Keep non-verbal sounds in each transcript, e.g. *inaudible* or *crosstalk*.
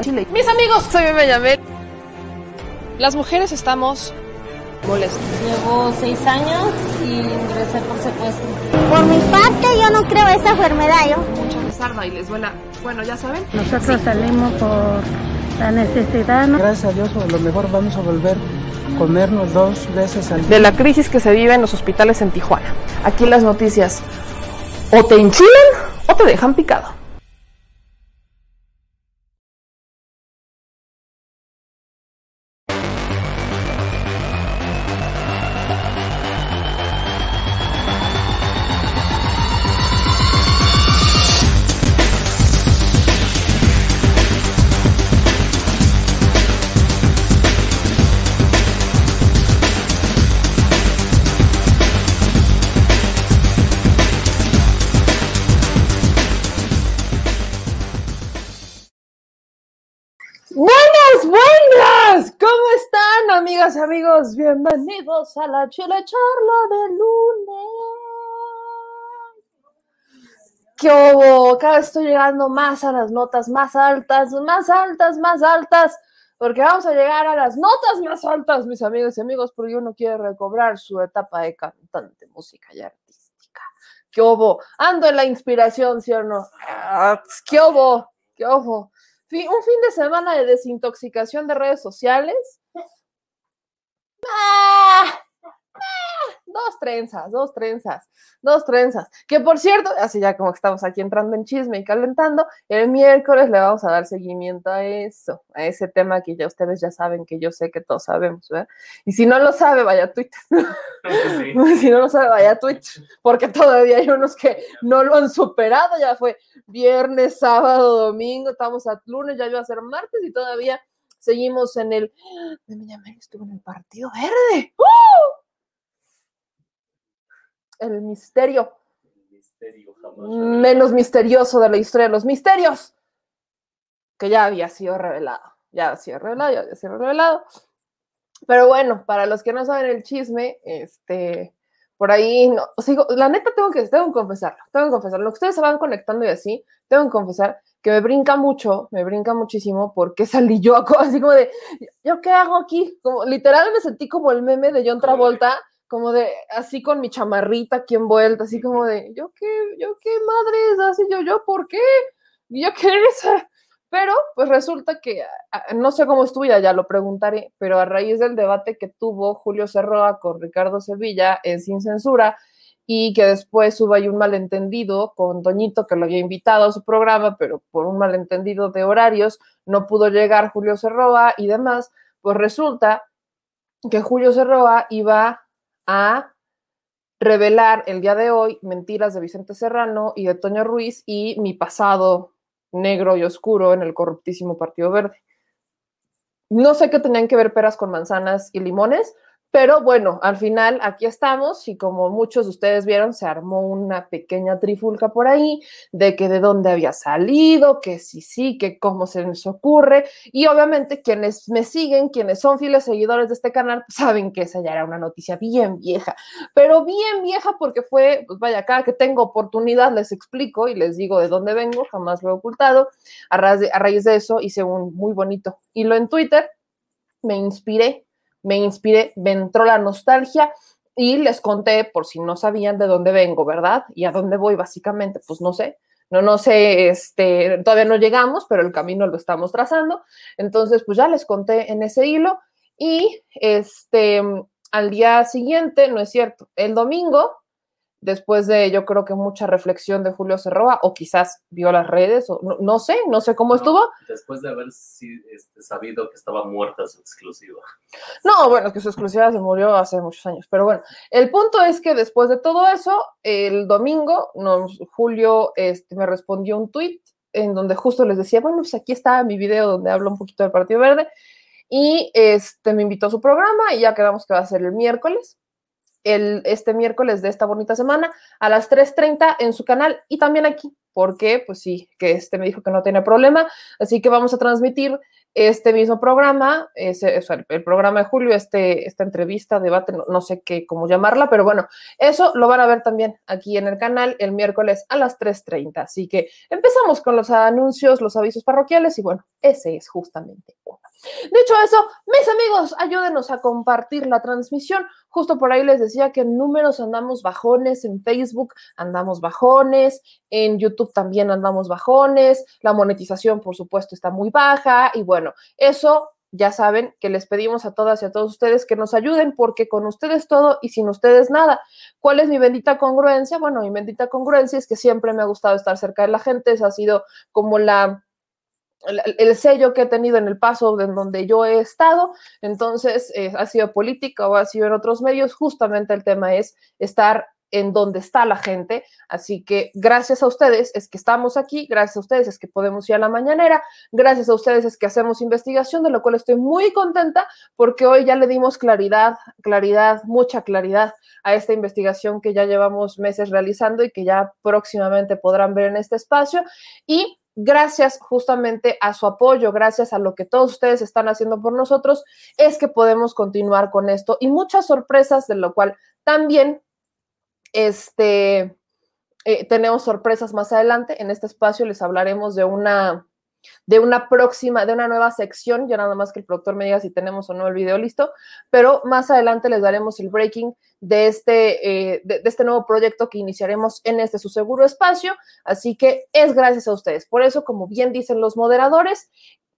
Mis amigos, soy Meme Yamel. Las mujeres estamos molestas. Llevo seis años y ingresé por secuestro. Por mi parte, yo no creo esa enfermedad, yo. Mucha rezarda y les duela. Bueno, ya saben. Nosotros salimos por la necesidad. ¿no? Gracias a Dios, a lo mejor vamos a volver a comernos dos veces al día. De la crisis que se vive en los hospitales en Tijuana. Aquí las noticias o te enchilan o te dejan picado. A la chile charla de lunes. ¿Qué hubo? Cada vez estoy llegando más a las notas más altas, más altas, más altas, porque vamos a llegar a las notas más altas, mis amigos y amigos, porque uno quiere recobrar su etapa de cantante, música y artística. ¿Qué hubo? Ando en la inspiración, ¿sí o no? Ah, ¿Qué hubo? ¿Qué hubo? Un fin de semana de desintoxicación de redes sociales. Ah, ah, dos trenzas, dos trenzas, dos trenzas. Que por cierto, así ya como que estamos aquí entrando en chisme y calentando, el miércoles le vamos a dar seguimiento a eso, a ese tema que ya ustedes ya saben, que yo sé que todos sabemos, ¿verdad? Y si no lo sabe, vaya a Twitter. *laughs* si no lo sabe, vaya a Twitter, porque todavía hay unos que no lo han superado, ya fue viernes, sábado, domingo, estamos a lunes, ya iba a ser martes y todavía seguimos en el. Me llamé, estuvo en el Partido Verde. ¡Uh! El misterio misterio jamás menos misterioso de la historia de los misterios, que ya había sido revelado, ya había sido revelado, ya había sido revelado. Pero bueno, para los que no saben el chisme, este, por ahí, no, o sea, la neta tengo que, tengo que confesarlo, tengo que confesarlo. Lo que ustedes se van conectando y así, tengo que confesar que me brinca mucho, me brinca muchísimo porque salí yo *laughs* así como de, ¿yo qué hago aquí? Como, literal me sentí como el meme de John Travolta, como de, así con mi chamarrita aquí envuelta, así como de, ¿yo qué, yo qué madres? Así yo, ¿yo por qué? ¿Yo qué es? *laughs* Pero, pues resulta que, ah, no sé cómo estuvo, ya, ya lo preguntaré, pero a raíz del debate que tuvo Julio Cerroa con Ricardo Sevilla en Sin Censura, y que después hubo ahí un malentendido con Doñito, que lo había invitado a su programa, pero por un malentendido de horarios no pudo llegar Julio Cerroa y demás, pues resulta que Julio Cerroa iba a revelar el día de hoy mentiras de Vicente Serrano y de Toño Ruiz y mi pasado negro y oscuro en el corruptísimo Partido Verde. No sé qué tenían que ver peras con manzanas y limones, pero bueno, al final aquí estamos y como muchos de ustedes vieron, se armó una pequeña trifulca por ahí de que de dónde había salido, que sí, sí, que cómo se les ocurre. Y obviamente quienes me siguen, quienes son fieles seguidores de este canal, pues saben que esa ya era una noticia bien vieja, pero bien vieja porque fue, pues vaya, cada que tengo oportunidad les explico y les digo de dónde vengo, jamás lo he ocultado. A, raíz de, a raíz de eso hice un muy bonito hilo en Twitter, me inspiré me inspiré, me entró la nostalgia y les conté, por si no sabían de dónde vengo, ¿verdad? Y a dónde voy, básicamente, pues no sé. No, no sé, este, todavía no llegamos, pero el camino lo estamos trazando. Entonces, pues ya les conté en ese hilo. Y este, al día siguiente, no es cierto, el domingo, después de yo creo que mucha reflexión de Julio Cerroa, o quizás vio las redes, o no, no sé, no sé cómo estuvo. Después de haber si- este, sabido que estaba muerta su exclusiva. No, bueno, que su exclusiva se murió hace muchos años, pero bueno, el punto es que después de todo eso, el domingo, nos, Julio este, me respondió un tweet en donde justo les decía, bueno, pues aquí está mi video donde hablo un poquito del Partido Verde, y este, me invitó a su programa y ya quedamos que va a ser el miércoles, el, este miércoles de esta bonita semana, a las 3.30 en su canal y también aquí, porque pues sí, que este me dijo que no tiene problema, así que vamos a transmitir este mismo programa, ese, el programa de Julio, este, esta entrevista, debate, no, no, sé qué, cómo llamarla, pero bueno, eso lo van a ver también aquí en el canal el miércoles a las 3.30. Así que empezamos con los anuncios, los avisos parroquiales y bueno, ese es justamente uno. Dicho eso, mis amigos, ayúdenos a compartir la transmisión. Justo por ahí les decía que en números andamos bajones, en Facebook andamos bajones, en YouTube también andamos bajones, la monetización por supuesto está muy baja y bueno, eso ya saben que les pedimos a todas y a todos ustedes que nos ayuden porque con ustedes todo y sin ustedes nada. ¿Cuál es mi bendita congruencia? Bueno, mi bendita congruencia es que siempre me ha gustado estar cerca de la gente, esa ha sido como la el, el, sello que he tenido en el paso en donde yo he estado, entonces eh, ha sido política o ha sido en otros medios, justamente el tema es estar en donde está la gente, así que gracias a ustedes es que estamos aquí, gracias a ustedes es que podemos ir a la mañanera, gracias a ustedes es que hacemos investigación, de lo cual estoy muy contenta porque hoy ya le dimos claridad, claridad, mucha claridad a esta investigación que ya llevamos meses realizando y que ya próximamente podrán ver en este espacio. Y gracias justamente a su apoyo, gracias a lo que todos ustedes están haciendo por nosotros, es que podemos continuar con esto y muchas sorpresas, de lo cual también este, eh, tenemos sorpresas más adelante. En este espacio les hablaremos de una, de una próxima, de una nueva sección, ya nada más que el productor me diga si tenemos o no el video listo, pero más adelante les daremos el breaking de este, eh, de, de, este nuevo proyecto que iniciaremos en este su seguro espacio. Así que es gracias a ustedes. Por eso, como bien dicen los moderadores,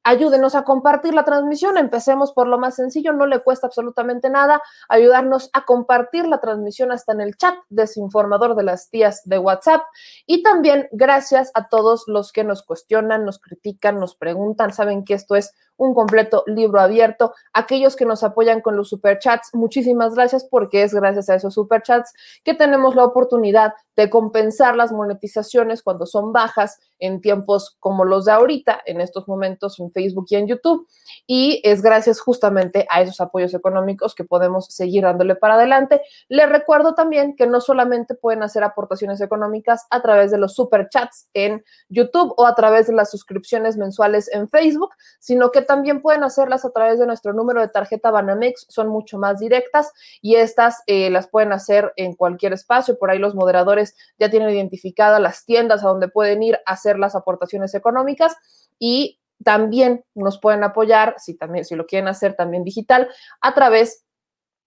ayúdenos a compartir la transmisión. Empecemos por lo más sencillo, no le cuesta absolutamente nada ayudarnos a compartir la transmisión hasta en el chat desinformador de las tías de WhatsApp. Y también gracias a todos los que nos cuestionan, nos critican, nos preguntan. Saben que esto es un completo libro abierto. Aquellos que nos apoyan con los superchats, muchísimas gracias porque es gracias a esos superchats que tenemos la oportunidad de compensar las monetizaciones cuando son bajas en tiempos como los de ahorita, en estos momentos Facebook y en YouTube. Y es gracias justamente a esos apoyos económicos que podemos seguir dándole para adelante. Les recuerdo también que no solamente pueden hacer aportaciones económicas a través de los superchats en YouTube o a través de las suscripciones mensuales en Facebook, sino que también pueden hacerlas a través de nuestro número de tarjeta Banamex, son mucho más directas y estas eh, las pueden hacer en cualquier espacio. Por ahí los moderadores ya tienen identificadas las tiendas a donde pueden ir a hacer las aportaciones económicas y también nos pueden apoyar, si también si lo quieren hacer también digital, a través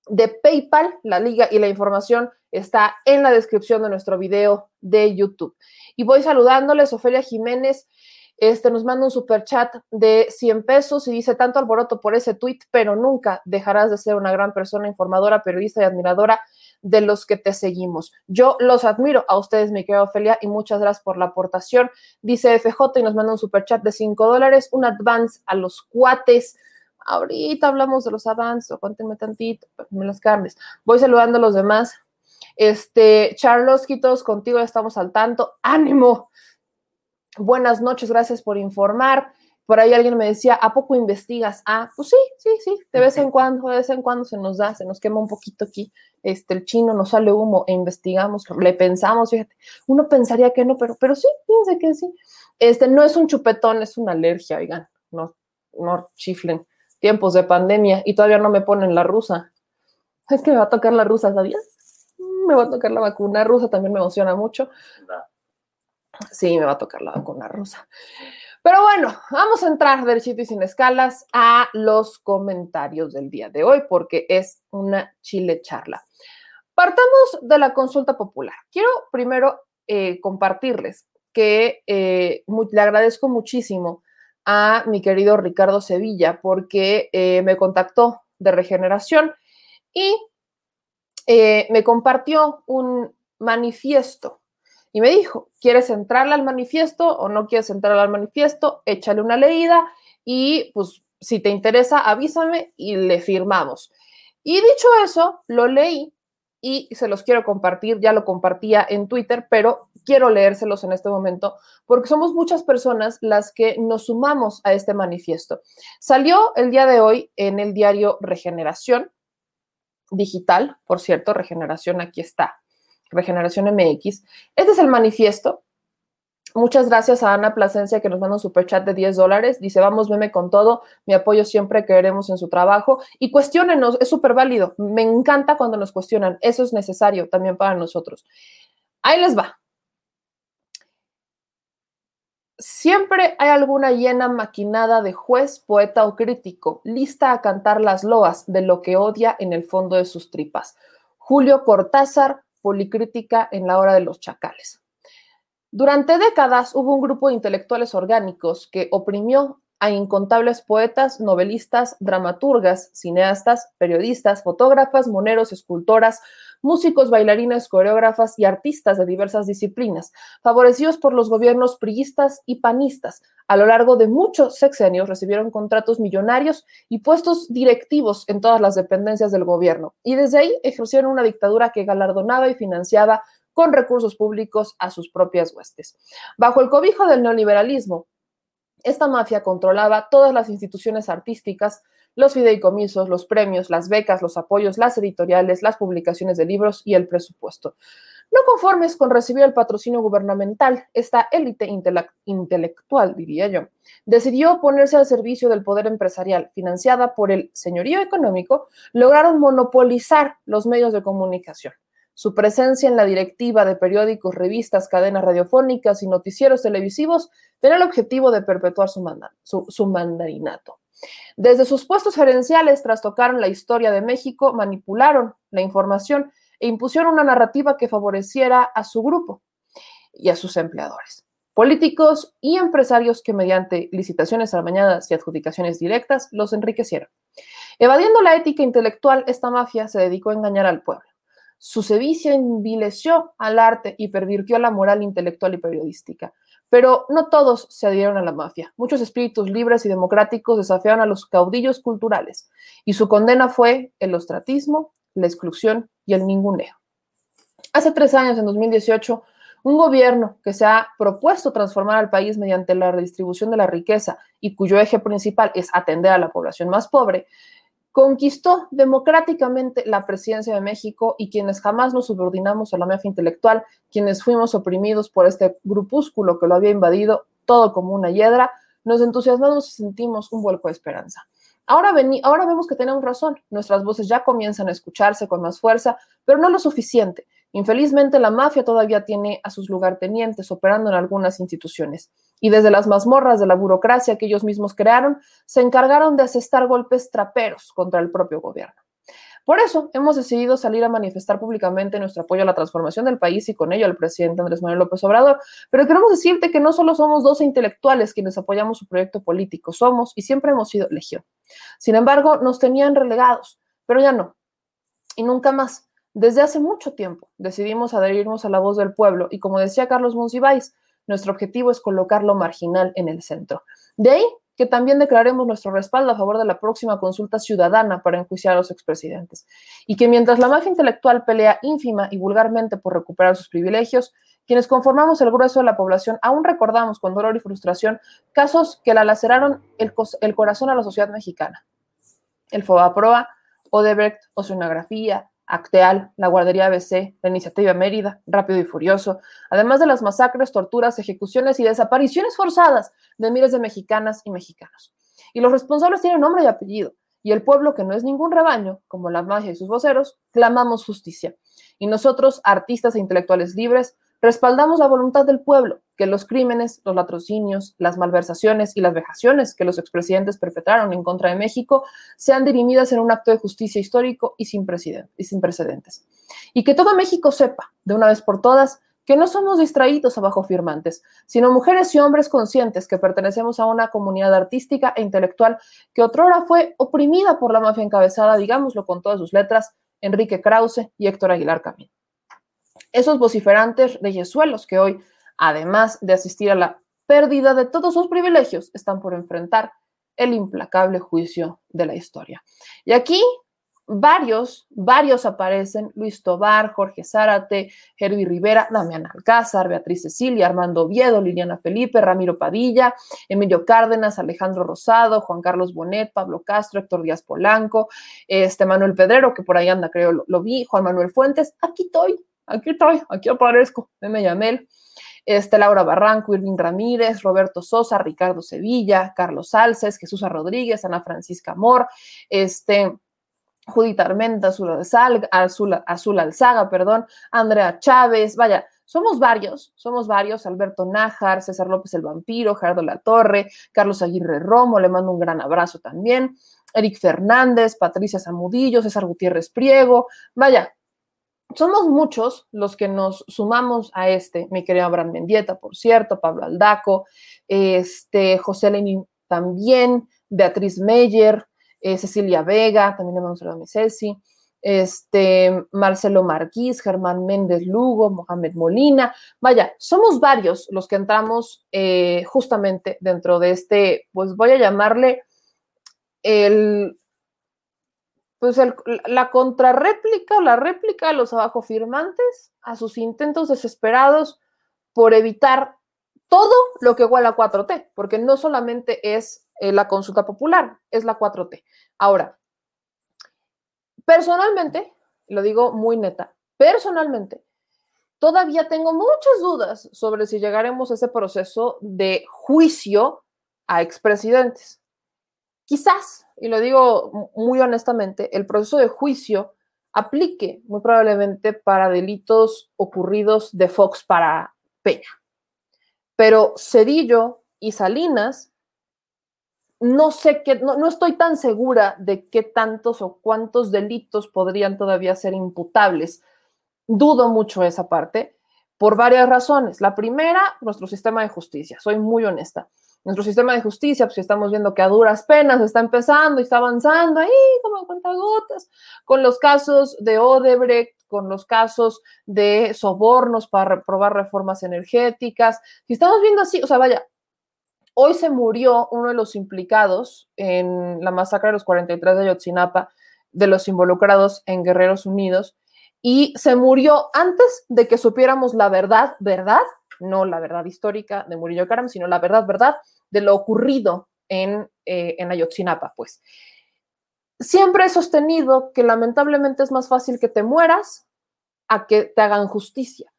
de PayPal. La liga y la información está en la descripción de nuestro video de YouTube. Y voy saludándoles, Ofelia Jiménez. Este nos manda un super chat de 100 pesos y dice tanto alboroto por ese tweet, pero nunca dejarás de ser una gran persona, informadora, periodista y admiradora de los que te seguimos. Yo los admiro a ustedes, mi querida Ofelia, y muchas gracias por la aportación. Dice FJ y nos manda un super chat de 5 dólares, un advance a los cuates. Ahorita hablamos de los avances, cuéntenme tantito, me las carnes. Voy saludando a los demás. Este, Charlos, todos contigo, ya estamos al tanto. ¡Ánimo! Buenas noches, gracias por informar. Por ahí alguien me decía, ¿a poco investigas? Ah, pues sí, sí, sí, de vez en cuando, de vez en cuando se nos da, se nos quema un poquito aquí este, el chino, nos sale humo e investigamos, le pensamos, fíjate, uno pensaría que no, pero, pero sí, fíjense que sí. Este, no es un chupetón, es una alergia, oigan, no, no chiflen. Tiempos de pandemia y todavía no me ponen la rusa. Es que me va a tocar la rusa, ¿sabías? Me va a tocar la vacuna rusa, también me emociona mucho. Sí, me va a tocar la vacuna rusa. Pero bueno, vamos a entrar derechito y sin escalas a los comentarios del día de hoy, porque es una chile charla. Partamos de la consulta popular. Quiero primero eh, compartirles que eh, le agradezco muchísimo a mi querido Ricardo Sevilla porque eh, me contactó de regeneración y me compartió un manifiesto y me dijo, ¿quieres entrarle al manifiesto o no quieres entrar al manifiesto? Échale una leída y pues si te interesa, avísame y le firmamos. Y dicho eso, lo leí y se los quiero compartir, ya lo compartía en Twitter, pero quiero leérselos en este momento porque somos muchas personas las que nos sumamos a este manifiesto. Salió el día de hoy en el diario Regeneración Digital, por cierto, Regeneración aquí está Regeneración MX. Este es el manifiesto Muchas gracias a Ana Plasencia que nos manda un superchat de 10 dólares. Dice, vamos, meme con todo. Mi apoyo siempre que queremos en su trabajo. Y cuestionenos, es súper válido. Me encanta cuando nos cuestionan. Eso es necesario también para nosotros. Ahí les va. Siempre hay alguna llena maquinada de juez, poeta o crítico, lista a cantar las loas de lo que odia en el fondo de sus tripas. Julio Cortázar, Policrítica en la hora de los chacales. Durante décadas hubo un grupo de intelectuales orgánicos que oprimió a incontables poetas, novelistas, dramaturgas, cineastas, periodistas, fotógrafas, moneros, escultoras, músicos, bailarines, coreógrafas y artistas de diversas disciplinas, favorecidos por los gobiernos priistas y panistas. A lo largo de muchos sexenios recibieron contratos millonarios y puestos directivos en todas las dependencias del gobierno, y desde ahí ejercieron una dictadura que galardonaba y financiaba con recursos públicos a sus propias huestes. Bajo el cobijo del neoliberalismo, esta mafia controlaba todas las instituciones artísticas, los fideicomisos, los premios, las becas, los apoyos, las editoriales, las publicaciones de libros y el presupuesto. No conformes con recibir el patrocinio gubernamental, esta élite intelectual, diría yo, decidió ponerse al servicio del poder empresarial, financiada por el señorío económico, lograron monopolizar los medios de comunicación. Su presencia en la directiva de periódicos, revistas, cadenas radiofónicas y noticieros televisivos tenía el objetivo de perpetuar su, mandarinato. Desde sus puestos gerenciales trastocaron la historia de México, manipularon la información e impusieron una narrativa que favoreciera a su grupo y a sus empleadores. Políticos y empresarios que mediante licitaciones amañadas y adjudicaciones directas los enriquecieron. Evadiendo la ética intelectual, esta mafia se dedicó a engañar al pueblo. Su sevicia envileció al arte y pervirtió la moral intelectual y periodística. Pero no todos se adhirieron a la mafia. Muchos espíritus libres y democráticos desafiaron a los caudillos culturales y su condena fue el ostratismo, la exclusión y el ninguneo. Hace tres años, en 2018, un gobierno que se ha propuesto transformar al país mediante la redistribución de la riqueza y cuyo eje principal es atender a la población más pobre, conquistó democráticamente la presidencia de México y quienes jamás nos subordinamos a la mafia intelectual, quienes fuimos oprimidos por este grupúsculo que lo había invadido, todo como una hiedra, nos entusiasmamos y sentimos un vuelco de esperanza. Ahora, ahora vemos que tenemos razón, nuestras voces ya comienzan a escucharse con más fuerza, pero no lo suficiente. Infelizmente, la mafia todavía tiene a sus lugartenientes operando en algunas instituciones y desde las mazmorras de la burocracia que ellos mismos crearon, se encargaron de asestar golpes traperos contra el propio gobierno. Por eso hemos decidido salir a manifestar públicamente nuestro apoyo a la transformación del país y con ello al presidente Andrés Manuel López Obrador. Pero queremos decirte que no solo somos 12 intelectuales quienes apoyamos su proyecto político, somos y siempre hemos sido legión. Sin embargo, nos tenían relegados, pero ya no. Y nunca más. Desde hace mucho tiempo decidimos adherirnos a la voz del pueblo y como decía Carlos Monsiváis, nuestro objetivo es colocar lo marginal en el centro. De ahí que también declaremos nuestro respaldo a favor de la próxima consulta ciudadana para enjuiciar a los expresidentes. Y que mientras la mafia intelectual pelea ínfima y vulgarmente por recuperar sus privilegios, quienes conformamos el grueso de la población aún recordamos con dolor y frustración casos que la laceraron el, corazón a la sociedad mexicana. El Fobaproa, Odebrecht, Oceanografía, Acteal, la Guardería ABC, la Iniciativa Mérida, Rápido y Furioso, además de las masacres, torturas, ejecuciones y desapariciones forzadas de miles de mexicanas y mexicanos. Y los responsables tienen nombre y apellido, y el pueblo, que no es ningún rebaño, como la magia y sus voceros, clamamos justicia. Y nosotros, artistas e intelectuales libres, Respaldamos la voluntad del pueblo, que los crímenes, los latrocinios, las malversaciones y las vejaciones que los expresidentes perpetraron en contra de México sean dirimidas en un acto de justicia histórico y sin, precedentes. Y que todo México sepa, de una vez por todas, que no somos distraídos abajo firmantes, sino mujeres y hombres conscientes que pertenecemos a una comunidad artística e intelectual que otrora fue oprimida por la mafia encabezada, digámoslo con todas sus letras, Enrique Krause y Héctor Aguilar Camín esos vociferantes reyesuelos que hoy, además de asistir a la pérdida de todos sus privilegios, están por enfrentar el implacable juicio de la historia. Y aquí varios, varios aparecen, Luis Tobar, Jorge Zárate, Herbie Rivera, Damián Alcázar, Beatriz Cecilia, Armando Oviedo, Liliana Felipe, Ramiro Padilla, Emilio Cárdenas, Alejandro Rosado, Juan Carlos Bonet, Pablo Castro, Héctor Díaz Polanco, este Manuel Pedrero, que por ahí anda, creo, lo, lo vi, Juan Manuel Fuentes, aquí estoy, aquí estoy, aquí aparezco, me llamé. este, Laura Barranco, Irving Ramírez, Roberto Sosa, Ricardo Sevilla, Carlos Salces, Jesús Rodríguez, Ana Francisca Amor, este, Judith Armenta, Azul, Azul, Azul Alzaga, perdón, Andrea Chávez, vaya, somos varios, somos varios, Alberto Nájar, César López el Vampiro, Gerardo La Torre, Carlos Aguirre Romo, le mando un gran abrazo también, Eric Fernández, Patricia Zamudillo, César Gutiérrez Priego, vaya, somos muchos los que nos sumamos a este, mi querido Abraham Mendieta, por cierto, Pablo Aldaco, este, José Lenin también, Beatriz Meyer, eh, Cecilia Vega, también le saludo a mi Ceci, este, Marcelo Marquís, Germán Méndez Lugo, Mohamed Molina, vaya, somos varios los que entramos eh, justamente dentro de este, pues voy a llamarle el pues la contrarréplica o la réplica de los abajo firmantes a sus intentos desesperados por evitar todo lo que huele a 4T, porque no solamente es eh, la consulta popular, es la 4T. Ahora, personalmente, lo digo muy neta, personalmente, todavía tengo muchas dudas sobre si llegaremos a ese proceso de juicio a expresidentes. Quizás, y lo digo muy honestamente, el proceso de juicio aplique muy probablemente para delitos ocurridos de Fox para Peña. Pero Cedillo y Salinas, no sé qué, no, no, estoy tan segura de qué tantos o cuántos delitos podrían todavía ser imputables. Dudo mucho esa parte por varias razones. La primera, nuestro sistema de justicia. Soy muy honesta nuestro sistema de justicia, pues estamos viendo que a duras penas está empezando y está avanzando ahí como gotas, con los casos de Odebrecht, con los casos de sobornos para reprobar reformas energéticas. Si estamos viendo así, o sea, vaya, hoy se murió uno de los implicados en la masacre de los 43 de Ayotzinapa, de los involucrados en Guerreros Unidos, y se murió antes de que supiéramos la verdad, verdad, no la verdad histórica de Murillo Karam, sino la verdad, verdad de lo ocurrido en, eh, en Ayotzinapa, pues. Siempre he sostenido que lamentablemente es más fácil que te mueras a que te hagan justicia.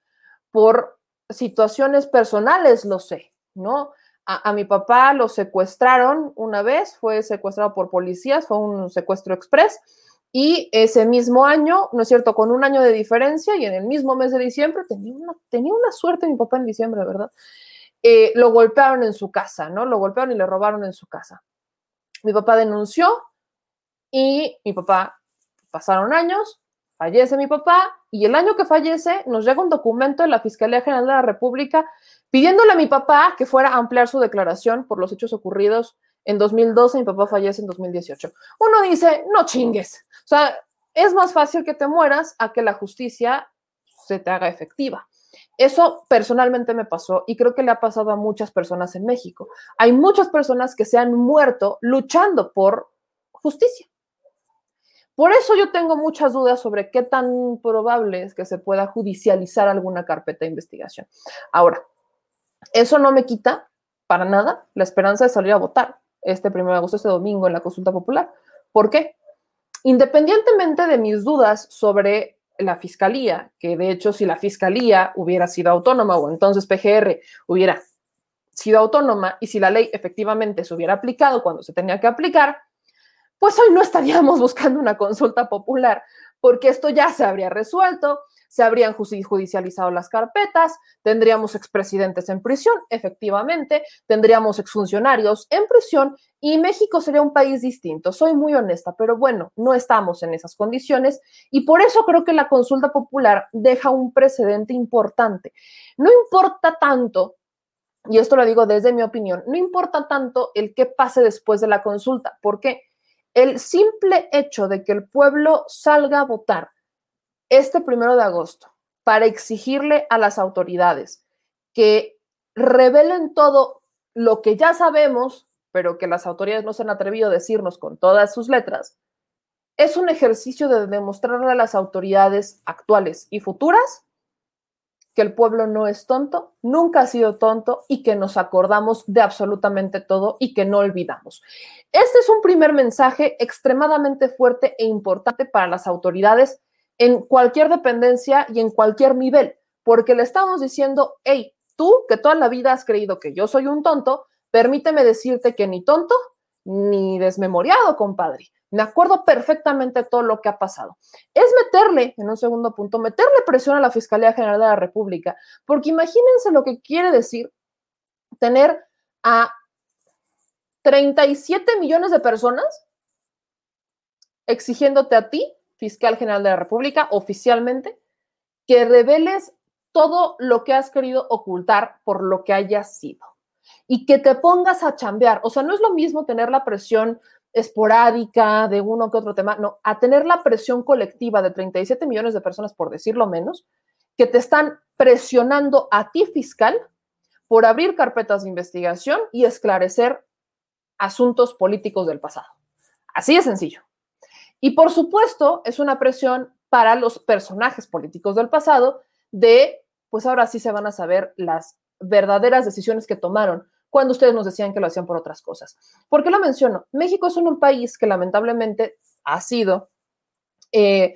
Por situaciones personales, lo sé, ¿no? A, a, mi papá lo secuestraron una vez, fue secuestrado por policías, fue un secuestro express, y ese mismo año, ¿no es cierto?, con un año de diferencia y en el mismo mes de diciembre, tenía una, tenía una suerte mi papá en diciembre, ¿verdad? eh, lo golpearon en su casa, ¿no? Lo golpearon y le robaron en su casa. Mi papá denunció y mi papá, pasaron años, fallece mi papá y el año que fallece nos llega un documento de la Fiscalía General de la República pidiéndole a mi papá que fuera a ampliar su declaración por los hechos ocurridos en 2012 mi papá fallece en 2018. Uno dice, no chingues. O sea, es más fácil que te mueras a que la justicia se te haga efectiva. Eso personalmente me pasó y creo que le ha pasado a muchas personas en México. Hay muchas personas que se han muerto luchando por justicia. Por eso yo tengo muchas dudas sobre qué tan probable es que se pueda judicializar alguna carpeta de investigación. Ahora, eso no me quita para nada la esperanza de salir a votar este 1 de agosto, este domingo, en la consulta popular. ¿Por qué? Independientemente de mis dudas sobre la fiscalía, que de hecho si la fiscalía hubiera sido autónoma o entonces PGR hubiera sido autónoma y si la ley efectivamente se hubiera aplicado cuando se tenía que aplicar, pues hoy no estaríamos *laughs* buscando una consulta popular, porque esto ya se habría resuelto, se habrían judicializado las carpetas, tendríamos expresidentes en prisión, efectivamente, tendríamos exfuncionarios en prisión y México sería un país distinto. Soy muy honesta, pero bueno, no estamos en esas condiciones y por eso creo que la consulta popular deja un precedente importante. No importa tanto y esto lo digo desde mi opinión, no importa tanto el qué pase después de la consulta, porque el simple hecho de que el pueblo salga a votar este primero de agosto para exigirle a las autoridades que revelen todo lo que ya sabemos, pero que las autoridades no se han atrevido a decirnos con todas sus letras, es un ejercicio de demostrarle a las autoridades actuales y futuras que el pueblo no es tonto, nunca ha sido tonto y que nos acordamos de absolutamente todo y que no olvidamos. Este es un primer mensaje extremadamente fuerte e importante para las autoridades en cualquier dependencia y en cualquier nivel, porque le estamos diciendo, hey, tú que toda la vida has creído que yo soy un tonto, permíteme decirte que ni tonto ni desmemoriado, compadre. Me acuerdo perfectamente todo lo que ha pasado. Es meterle, en un segundo punto, meterle presión a la Fiscalía General de la República, porque imagínense lo que quiere decir tener a 37 millones de personas exigiéndote a ti, fiscal general de la República, oficialmente, que reveles todo lo que has querido ocultar por lo que hayas sido y que te pongas a chambear. O sea, no es lo mismo tener la presión esporádica de uno que otro tema, no, a tener la presión colectiva de 37 millones de personas, por decirlo menos, que te están presionando a ti, fiscal, por abrir carpetas de investigación y esclarecer asuntos políticos del pasado. Así de sencillo. Y por supuesto, es una presión para los personajes políticos del pasado de, pues ahora sí se van a saber las verdaderas decisiones que tomaron cuando ustedes nos decían que lo hacían por otras cosas. ¿Por qué lo menciono? México es un país que lamentablemente ha sido eh,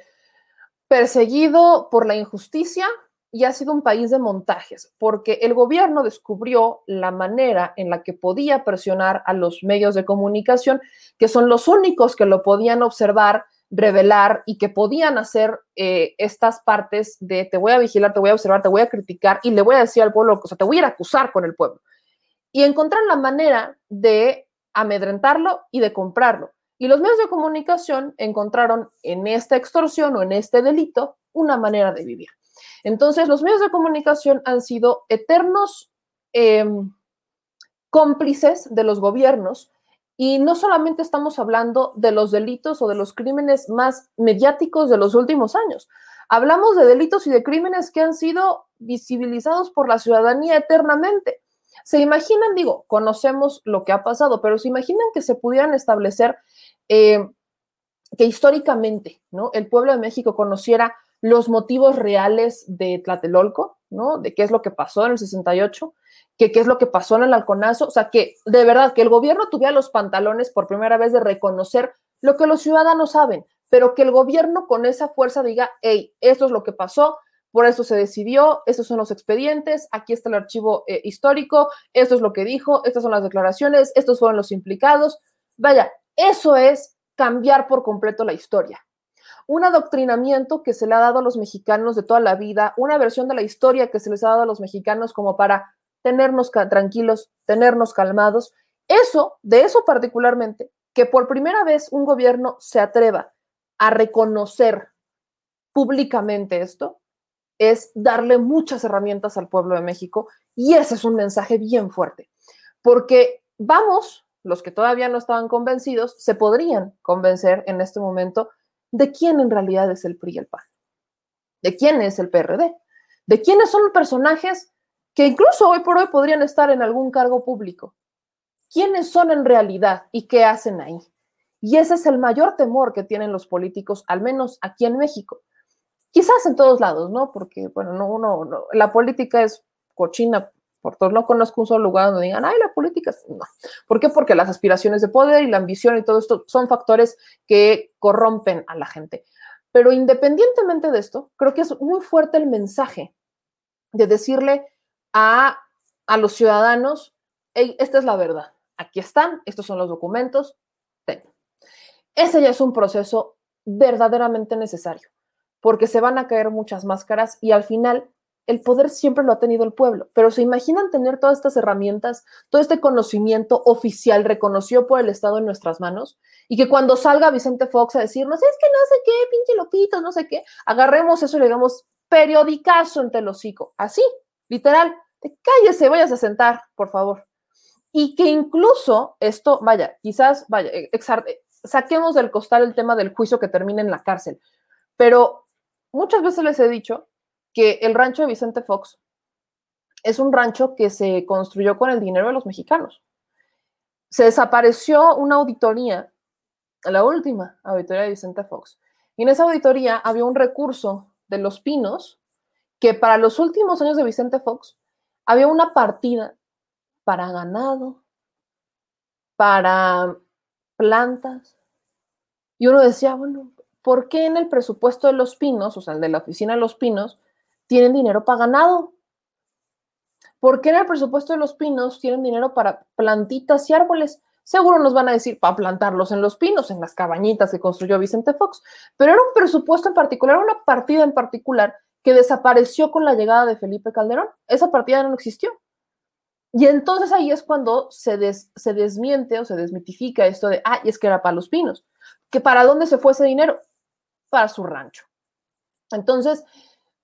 perseguido por la injusticia y ha sido un país de montajes, porque el gobierno descubrió la manera en la que podía presionar a los medios de comunicación, que son los únicos que lo podían observar, revelar y que podían hacer eh, estas partes de te voy a vigilar, te voy a observar, te voy a criticar y le voy a decir al pueblo, o sea, te voy a ir a acusar con el pueblo. Y encontrar la manera de amedrentarlo y de comprarlo. Y los medios de comunicación encontraron en esta extorsión o en este delito una manera de vivir. Entonces, los medios de comunicación han sido eternos em, cómplices de los gobiernos y no solamente estamos hablando de los delitos o de los crímenes más mediáticos de los últimos años. Hablamos de delitos y de crímenes que han sido visibilizados por la ciudadanía eternamente. Se imaginan, digo, conocemos lo que ha pasado, pero se imaginan que se pudieran establecer eh, que históricamente, ¿no? El pueblo de México conociera los motivos reales de Tlatelolco, ¿no? De qué es lo que pasó en el 68, que qué es lo que pasó en el halconazo, o sea, que de verdad que el gobierno tuviera los pantalones por primera vez de reconocer lo que los ciudadanos saben, pero que el gobierno con esa fuerza diga, hey, esto es lo que pasó, por eso se decidió, estos son los expedientes, aquí está el archivo eh, histórico, esto es lo que dijo, estas son las declaraciones, estos fueron los implicados. Vaya, eso es cambiar por completo la historia un adoctrinamiento que se le ha dado a los mexicanos de toda la vida, una versión de la historia que se les ha dado a los mexicanos como para tenernos tranquilos, tenernos calmados. Eso, de eso particularmente, que por primera vez un gobierno se atreva a reconocer públicamente esto, es darle muchas herramientas al pueblo de México y ese es un mensaje bien fuerte, porque vamos, los que todavía no estaban convencidos, se podrían convencer en este momento de quién en realidad es el PRI y el PAN, de quién es el PRD, de quiénes son los personajes que incluso hoy por hoy podrían estar en algún cargo público. ¿Quiénes son en realidad y qué hacen ahí? Y ese es el mayor temor que tienen los políticos, al menos aquí en México. Quizás en todos lados, ¿no? Porque, bueno, no, uno, no, la política es cochina por todos. No conozco un solo lugar donde digan, ay, la política. No. ¿Por qué? Porque las aspiraciones de poder y la ambición y todo esto son factores que corrompen a la gente. Pero independientemente de esto, creo que es muy fuerte el mensaje de decirle a, a los ciudadanos, esta es la verdad, aquí están, estos son los documentos, ten. Ese ya es un proceso verdaderamente necesario, porque se van a caer muchas máscaras y al final el poder siempre lo ha tenido el pueblo, pero se imaginan tener todas estas herramientas, todo este conocimiento oficial reconocido por el Estado en nuestras manos y que cuando salga Vicente Fox a decirnos, es que no sé qué, pinche loquito, no sé qué, agarremos eso y le digamos periodicazo en telocico, así, literal, cállese, vayas a sentar, por favor. Y que incluso esto, vaya, quizás, vaya, eh, saquemos del costal el tema del juicio que termine en la cárcel, pero muchas veces les he dicho que el rancho de Vicente Fox es un rancho que se construyó con el dinero de los mexicanos. Se desapareció una auditoría, la última auditoría de Vicente Fox, y en esa auditoría había un recurso de los pinos que para los últimos años de Vicente Fox había una partida para ganado, para plantas, y uno decía, bueno, ¿por qué en el presupuesto de los pinos, o sea, el de la oficina de los pinos, tienen dinero para ganado. ¿por qué en el presupuesto de los pinos tienen dinero para plantitas y árboles? Seguro nos van a decir para plantarlos en los pinos, en las cabañitas que construyó Vicente Fox, pero era un presupuesto en particular, una partida en particular que desapareció con la llegada de Felipe Calderón. Esa partida no existió. Y entonces ahí es cuando se, des, se desmiente o se desmitifica esto de, ah, y es que era para los pinos. ¿Que para dónde se fue ese dinero? Para su rancho. Entonces,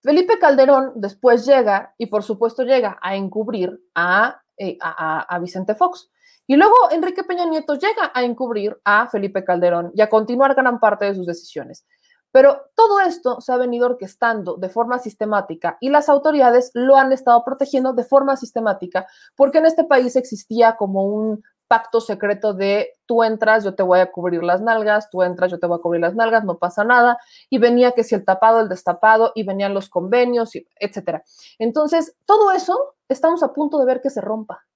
Felipe Calderón después llega, y por supuesto llega a encubrir a, eh, a Vicente Fox. Y luego Enrique Peña Nieto llega a encubrir a Felipe Calderón y a continuar gran parte de sus decisiones. Pero todo esto se ha venido orquestando de forma sistemática y las autoridades lo han estado protegiendo de forma sistemática porque en este país existía como un pacto secreto de tú entras, yo te voy a cubrir las nalgas, tú entras, yo te voy a cubrir las nalgas, no pasa nada. Y venía que si el tapado, el destapado, y venían los convenios, etcétera. Entonces, todo eso estamos a punto de ver que se rompa.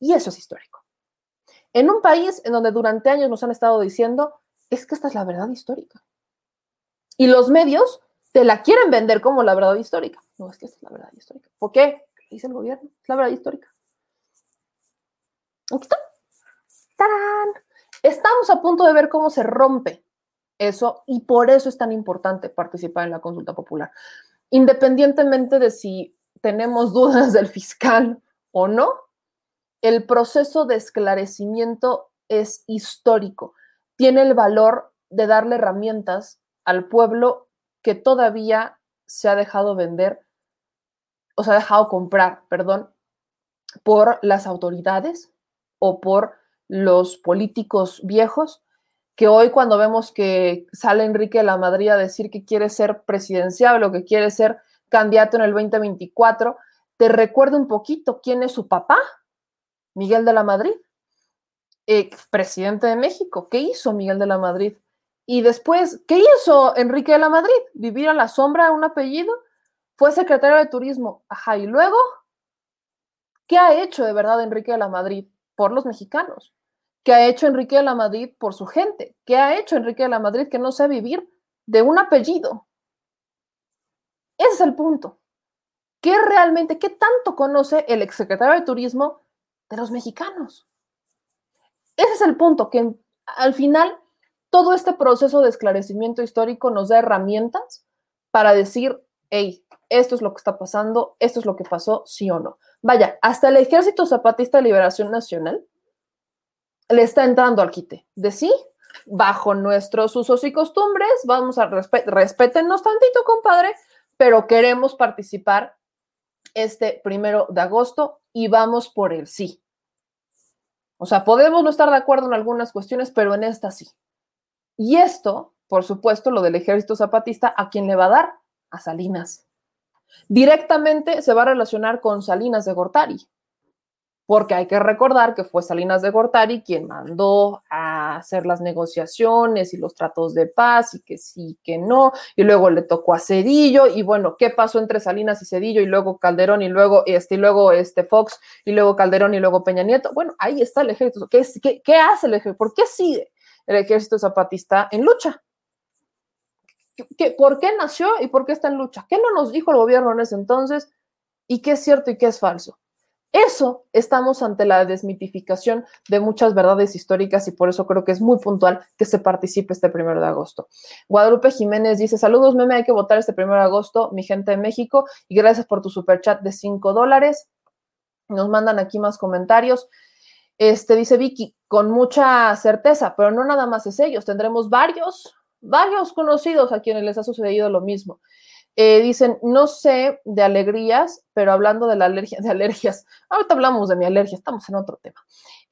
Y eso es histórico. En un país en donde durante años nos han estado diciendo, es que esta es la verdad histórica. Y los medios te la quieren vender como la verdad histórica. No, es que esta es la verdad histórica. ¿Por qué? Dice el gobierno, es la verdad histórica. Aquí está. Estamos a punto de ver cómo se rompe eso y por eso es tan importante participar en la consulta popular. Independientemente de si tenemos dudas del fiscal o no, el proceso de esclarecimiento es histórico. Tiene el valor de darle herramientas al pueblo que todavía se ha dejado vender, o se ha dejado comprar, perdón, por las autoridades o por los políticos viejos, que hoy cuando vemos que sale Enrique de la Madrid a decir que quiere ser presidencial o que quiere ser candidato en el 2024, te recuerda un poquito quién es su papá, Miguel de la Madrid, presidente de México. ¿Qué hizo Miguel de la Madrid? Y después, ¿qué hizo Enrique de la Madrid? Vivir a la sombra de un apellido. Fue secretario de Turismo. Ajá, y luego, ¿qué ha hecho de verdad Enrique de la Madrid por los mexicanos? ¿Qué ha hecho Enrique de la Madrid por su gente? ¿Qué ha hecho Enrique de la Madrid que no sabe vivir de un apellido? Ese es el punto. ¿Qué realmente, qué tanto conoce el exsecretario de Turismo de los mexicanos? Ese es el punto, que al final todo este proceso de esclarecimiento histórico nos da herramientas para decir, hey, esto es lo que está pasando, esto es lo que pasó, sí o no. Vaya, hasta el Ejército Zapatista de Liberación Nacional le está entrando al quite de sí, bajo nuestros usos y costumbres, vamos a respetarnos respétennos tantito, compadre, pero queremos participar este primero de agosto y vamos por el sí. O sea, podemos no estar de acuerdo en algunas cuestiones, pero en esta sí. Y esto, por supuesto, lo del ejército zapatista, ¿a quién le va a dar? A Salinas. Directamente se va a relacionar con Salinas de Gortari, porque hay que recordar que fue Salinas de Gortari quien mandó a hacer las negociaciones y los tratos de paz y que sí, que no, y luego le tocó a Cedillo, y bueno, ¿qué pasó entre Salinas y Cedillo y luego Calderón y luego este, y luego este Fox y luego Calderón y luego Peña Nieto? Bueno, ahí está el ejército. ¿Qué, qué, qué hace el ejército? ¿Por qué sigue? el ejército zapatista en lucha. ¿Qué, ¿Por qué nació y por qué está en lucha? ¿Qué no nos dijo el gobierno en ese entonces? ¿Y qué es cierto y qué es falso? Eso estamos ante la desmitificación de muchas verdades históricas y por eso creo que es muy puntual que se participe este primero de agosto. Guadalupe Jiménez dice: Saludos, meme, hay que votar este primero de agosto, mi gente de México, y gracias por tu super chat de 5 dólares. Nos mandan aquí más comentarios. Este, dice Vicky, con mucha certeza, pero no nada más es ellos, tendremos varios, varios conocidos a quienes les ha sucedido lo mismo. Eh, dicen, no sé de alegrías, pero hablando de la alergia, de alergias, ahorita hablamos de mi alergia, estamos en otro tema.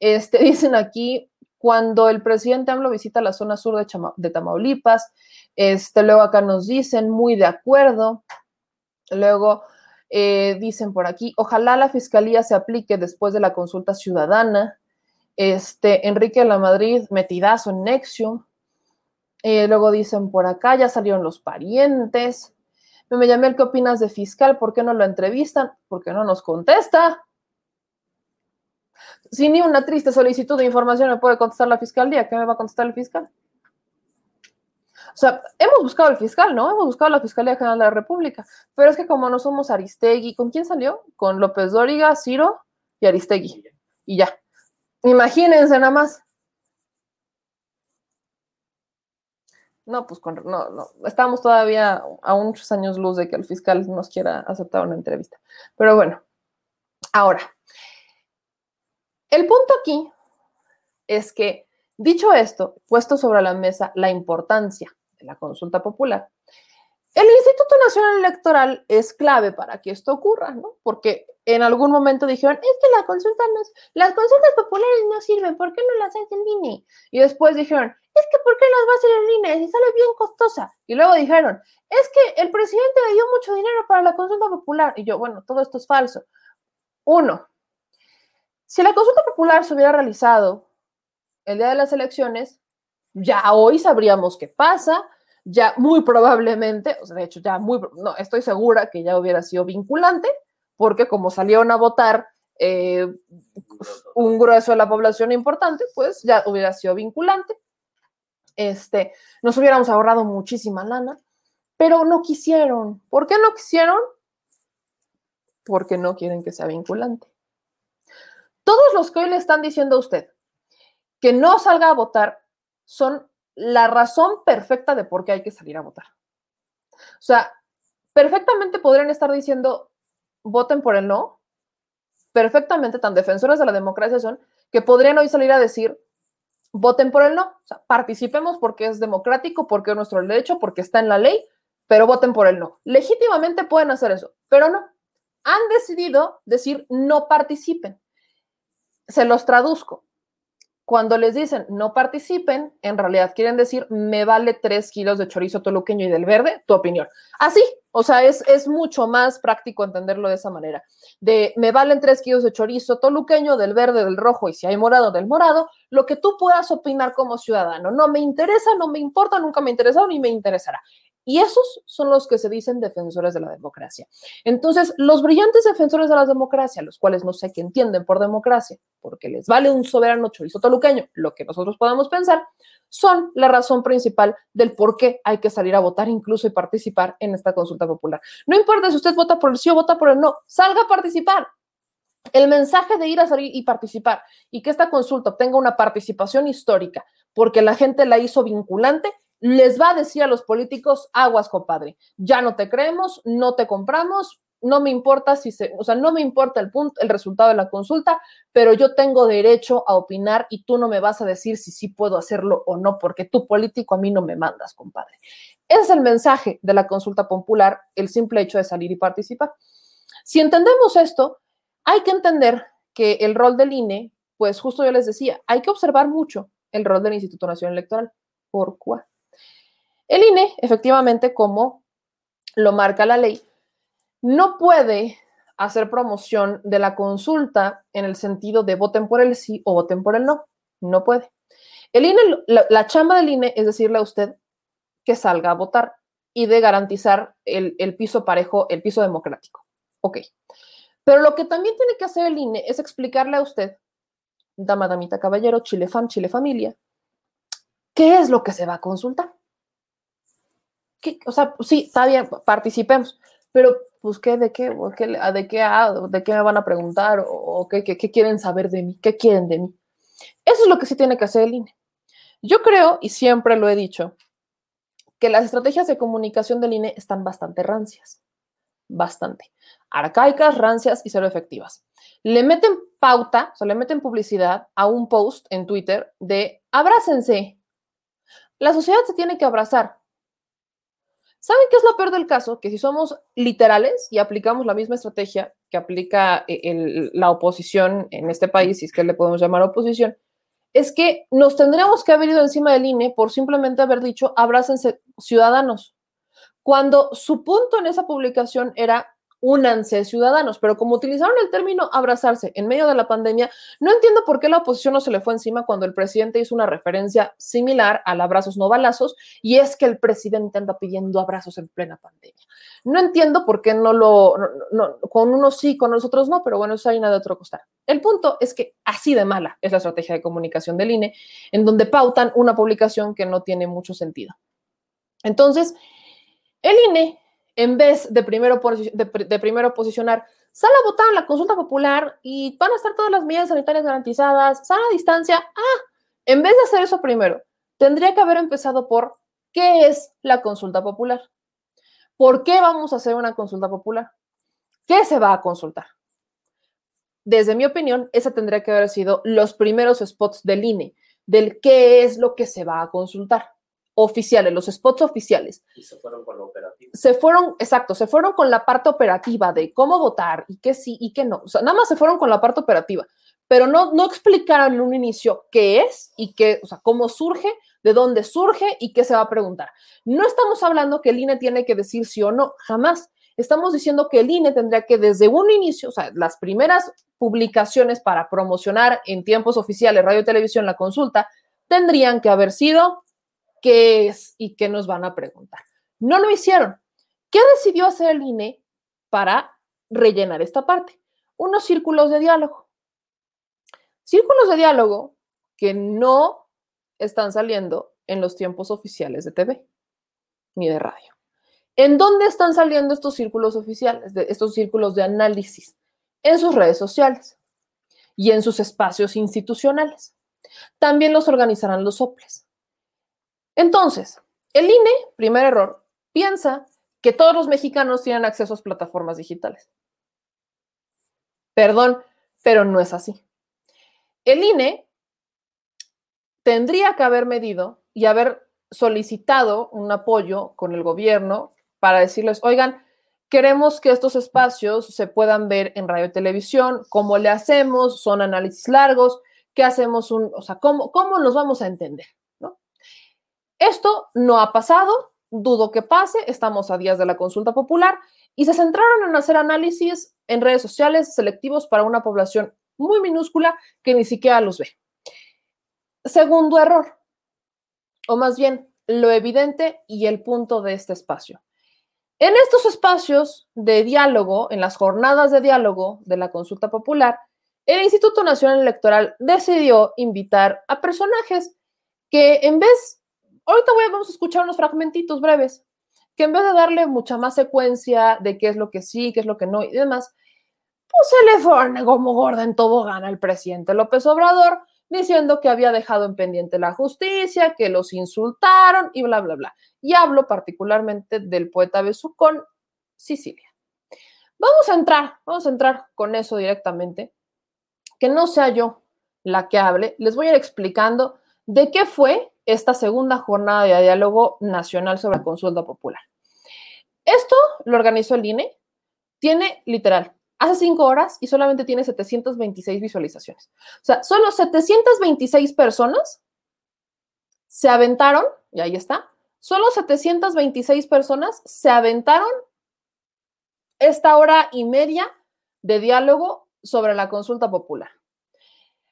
Este, *laughs* dicen aquí, cuando el presidente AMLO visita la zona sur de, de Tamaulipas, este, luego acá nos dicen, muy de acuerdo, luego eh, dicen por aquí, ojalá la fiscalía se aplique después de la consulta ciudadana. Este, Enrique de la Madrid, metidazo en Nexium. Eh, luego dicen por acá, ya salieron los parientes. Me llamé, ¿qué opinas de fiscal? ¿Por qué no lo entrevistan? ¿Por qué no nos contesta? Si ni una triste solicitud de información me puede contestar la fiscalía, ¿qué me va a contestar el fiscal? O sea, hemos buscado el fiscal, ¿no? Hemos buscado la Fiscalía General de la República, pero es que como no somos Aristegui, ¿con quién salió? Con López Dóriga, Ciro y Aristegui. Y ya. Imagínense nada más. No, pues con, no, no, estamos todavía a muchos años luz de que el fiscal nos quiera aceptar una entrevista. Pero bueno, ahora, el punto aquí es que, dicho esto, puesto sobre la mesa la importancia de la consulta popular, el Instituto Nacional Electoral es clave para que esto ocurra, ¿no? Porque en algún momento dijeron, es que la consulta no es, las consultas populares no sirven, ¿por qué no las hace el INE? Y después dijeron, es que ¿por qué las va a hacer el INE? Si sale bien costosa. Y luego dijeron, es que el presidente le dio mucho dinero para la consulta popular. Y yo, bueno, todo esto es falso. Uno, si la consulta popular se hubiera realizado el día de las elecciones, ya hoy sabríamos qué pasa, ya muy probablemente, o sea, de hecho, ya muy, no, estoy segura que ya hubiera sido vinculante, porque como salieron a votar eh, un grueso de la población importante, pues ya hubiera sido vinculante. Este, nos hubiéramos ahorrado muchísima lana, pero no quisieron. ¿Por qué no quisieron? Porque no quieren que sea vinculante. Todos los que hoy le están diciendo a usted que no salga a votar son la razón perfecta de por qué hay que salir a votar. O sea, perfectamente podrían estar diciendo, voten por el no, perfectamente tan defensores de la democracia son, que podrían hoy salir a decir, voten por el no, o sea, participemos porque es democrático, porque es nuestro derecho, porque está en la ley, pero voten por el no. Legítimamente pueden hacer eso, pero no. Han decidido decir no participen. Se los traduzco. Cuando les dicen no participen, en realidad quieren decir me vale tres kilos de chorizo toluqueño y del verde, tu opinión. Así, o sea, es, es mucho más práctico entenderlo de esa manera. De me valen tres kilos de chorizo toluqueño, del verde, del rojo y si hay morado, del morado, lo que tú puedas opinar como ciudadano. No me interesa, no me importa, nunca me interesado ni me interesará. Y esos son los que se dicen defensores de la democracia. Entonces, los brillantes defensores de la democracia, los cuales no sé qué entienden por democracia, porque les vale un soberano chorizo toluqueño, lo que nosotros podamos pensar, son la razón principal del por qué hay que salir a votar incluso y participar en esta consulta popular. No importa si usted vota por el sí o vota por el no, salga a participar. El mensaje de ir a salir y participar y que esta consulta tenga una participación histórica porque la gente la hizo vinculante les va a decir a los políticos, aguas, compadre, ya no te creemos, no te compramos, no me importa si se, o sea, no me importa el punto, el resultado de la consulta, pero yo tengo derecho a opinar y tú no me vas a decir si sí puedo hacerlo o no, porque tú político a mí no me mandas, compadre. Ese es el mensaje de la consulta popular, el simple hecho de salir y participar. Si entendemos esto, hay que entender que el rol del INE, pues justo yo les decía, hay que observar mucho el rol del Instituto Nacional Electoral. ¿Por cuál? El INE, efectivamente, como lo marca la ley, no puede hacer promoción de la consulta en el sentido de voten por el sí o voten por el no. No puede. El INE, la, chamba del INE es decirle a usted que salga a votar y de garantizar el, piso parejo, el piso democrático. Ok. Pero lo que también tiene que hacer el INE es explicarle a usted, dama, damita, caballero, chile fan, chile familia, qué es lo que se va a consultar o sea, sí, está bien, participemos, pero pues qué, de qué, de qué, de qué, de qué me van a preguntar o, qué, qué, quieren saber de mí, qué quieren de mí. Eso es lo que sí tiene que hacer el INE. Yo creo, y siempre lo he dicho, que las estrategias de comunicación del INE están bastante rancias, bastante. Arcaicas, rancias y cero efectivas. Le meten pauta, o sea, le meten publicidad a un post en Twitter de abrácense. La sociedad se tiene que abrazar. ¿Saben qué es lo peor del caso? Que si somos literales y aplicamos la misma estrategia que aplica eh, la oposición en este país, si es que le podemos llamar oposición, es que nos tendríamos que haber ido encima del INE por simplemente haber dicho abrácense ciudadanos, cuando su punto en esa publicación era únanse ciudadanos, pero como utilizaron el término abrazarse en medio de la pandemia, no entiendo por qué la oposición no se le fue encima cuando el presidente hizo una referencia similar al abrazos no balazos y es que el presidente anda pidiendo abrazos en plena pandemia. No entiendo por qué no lo, con unos sí, con nosotros no, pero bueno, eso hay nada de otro costar. El punto es que así de mala es la estrategia de comunicación del INE, en donde pautan una publicación que no tiene mucho sentido. Entonces, el INE, en vez de primero, posicionar, sale a votar la consulta popular y van a estar todas las medidas sanitarias garantizadas, sana distancia. Ah, en vez de hacer eso primero, tendría que haber empezado por qué es la consulta popular. ¿Por qué vamos a hacer una consulta popular? ¿Qué se va a consultar? Desde mi opinión, esa tendría que haber sido los primeros spots del INE, del qué es lo que se va a consultar. Oficiales, los spots oficiales. Y se fueron con la operativa. Se fueron, exacto, se fueron con la parte operativa de cómo votar y qué sí y qué no. O sea, nada más se fueron con la parte operativa, pero no, no explicaron en un inicio qué es y qué, o sea, cómo surge, de dónde surge y qué se va a preguntar. No estamos hablando que el INE tiene que decir sí o no, jamás. Estamos diciendo que el INE tendría que desde un inicio, o sea, las primeras publicaciones para promocionar en tiempos oficiales radio y televisión la consulta, tendrían que haber sido qué es y qué nos van a preguntar. No lo hicieron. ¿Qué decidió hacer el INE para rellenar esta parte? Unos círculos de diálogo. Círculos de diálogo que no están saliendo en los tiempos oficiales de TV ni de radio. ¿En dónde están saliendo estos círculos oficiales, estos círculos de análisis? En sus redes sociales y en sus espacios institucionales. También los organizarán los soples. Entonces, el INE, primer error, piensa que todos los mexicanos tienen acceso a plataformas digitales. Perdón, pero no es así. El INE tendría que haber medido y haber solicitado un apoyo con el gobierno para decirles, oigan, queremos que estos espacios se puedan ver en radio y televisión, ¿cómo le hacemos? Son análisis largos, ¿qué hacemos? Un, o sea, ¿cómo, ¿cómo nos vamos a entender? Esto no ha pasado, dudo que pase, estamos a días de la consulta popular y se centraron en hacer análisis en redes sociales selectivos para una población muy minúscula que ni siquiera los ve. Segundo error, o más bien lo evidente y el punto de este espacio. En estos espacios de diálogo, en las jornadas de diálogo de la consulta popular, el Instituto Nacional Electoral decidió invitar a personajes que en vez Ahorita vamos a escuchar unos fragmentitos breves, que en vez de darle mucha más secuencia de qué es lo que sí, qué es lo que no y demás, pues se le fue como gorda en tobogán al presidente López Obrador, diciendo que había dejado en pendiente la justicia, que los insultaron y bla, bla, bla. Y hablo particularmente del poeta Besucón, Sicilia. Vamos a entrar, vamos a entrar con eso directamente. Que no sea yo la que hable, les voy a ir explicando de qué fue esta segunda jornada de diálogo nacional sobre la consulta popular. Esto lo organizó el INE, tiene literal, hace cinco horas y solamente tiene 726 visualizaciones. O sea, solo 726 personas se aventaron, y ahí está, solo 726 personas se aventaron esta hora y media de diálogo sobre la consulta popular.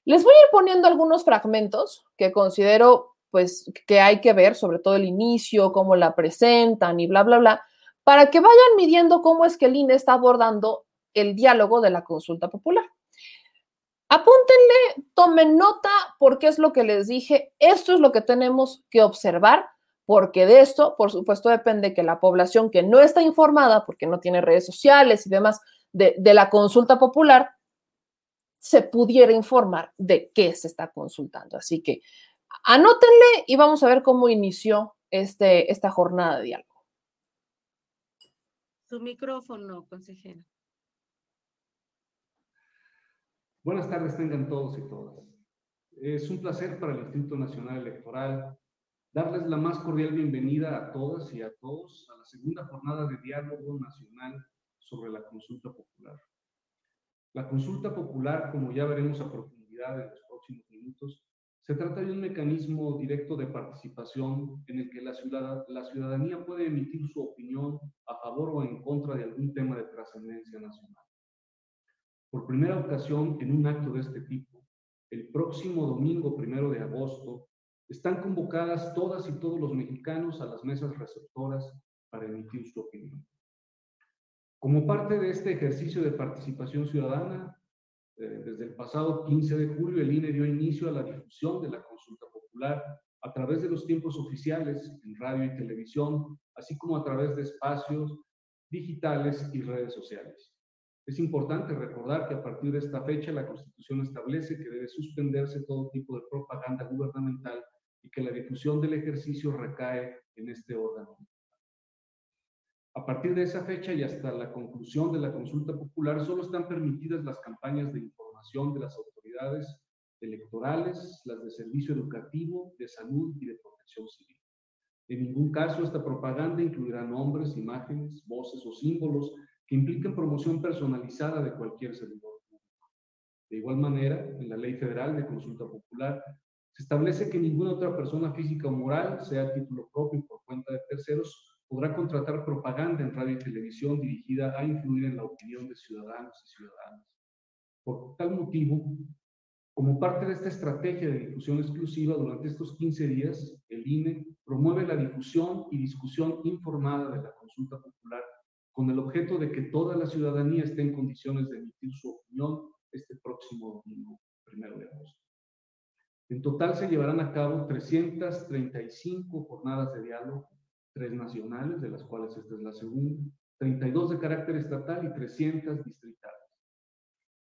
Les voy a ir poniendo algunos fragmentos que considero pues que hay que ver, sobre todo el inicio, cómo la presentan y bla, bla, bla, para que vayan midiendo cómo es que el INE está abordando el diálogo de la consulta popular. Apúntenle, tomen nota, porque es lo que les dije, esto es lo que tenemos que observar, porque de esto, por supuesto, depende que la población que no está informada, porque no tiene redes sociales y demás, de, de la consulta popular, se pudiera informar de qué se está consultando. Así que Anótenle y vamos a ver cómo inició este, esta jornada de diálogo. Su micrófono, consejera. Buenas tardes, tengan todos y todas. Es un placer para el Instituto Nacional Electoral darles la más cordial bienvenida a todas y a todos a la segunda jornada de diálogo nacional sobre la consulta popular. La consulta popular, como ya veremos a profundidad en los se trata de un mecanismo directo de participación en el que la, ciudadanía puede emitir su opinión a favor o en contra de algún tema de trascendencia nacional. Por primera ocasión, en un acto de este tipo, el próximo domingo primero de agosto, están convocadas todas y todos los mexicanos a las mesas receptoras para emitir su opinión. Como parte de este ejercicio de participación ciudadana, eh, desde el pasado 15 de julio, el INE dio inicio a la difusión de la consulta popular a través de los tiempos oficiales en radio y televisión, así como a través de espacios digitales y redes sociales. Es importante recordar que a partir de esta fecha la Constitución establece que debe suspenderse todo tipo de propaganda gubernamental y que la difusión del ejercicio recae en este órgano. A partir de esa fecha y hasta la conclusión de la consulta popular, solo están permitidas las campañas de información de las autoridades electorales, las de servicio educativo, de salud y de protección civil. En ningún caso esta propaganda incluirá nombres, imágenes, voces o símbolos que impliquen promoción personalizada de cualquier servidor público. De igual manera, en la Ley Federal de Consulta Popular se establece que ninguna otra persona física o moral, sea a título propio o por cuenta de terceros, podrá contratar propaganda en radio y televisión dirigida a influir en la opinión de ciudadanos y ciudadanas. Por tal motivo, como parte de esta estrategia de difusión exclusiva, durante estos 15 días, el INE promueve la difusión y discusión informada de la consulta popular con el objeto de que toda la ciudadanía esté en condiciones de emitir su opinión este próximo domingo, primero de agosto. En total se llevarán a cabo 335 jornadas de diálogo, tres nacionales, de las cuales esta es la segunda, 32 de carácter estatal y 300 distritales,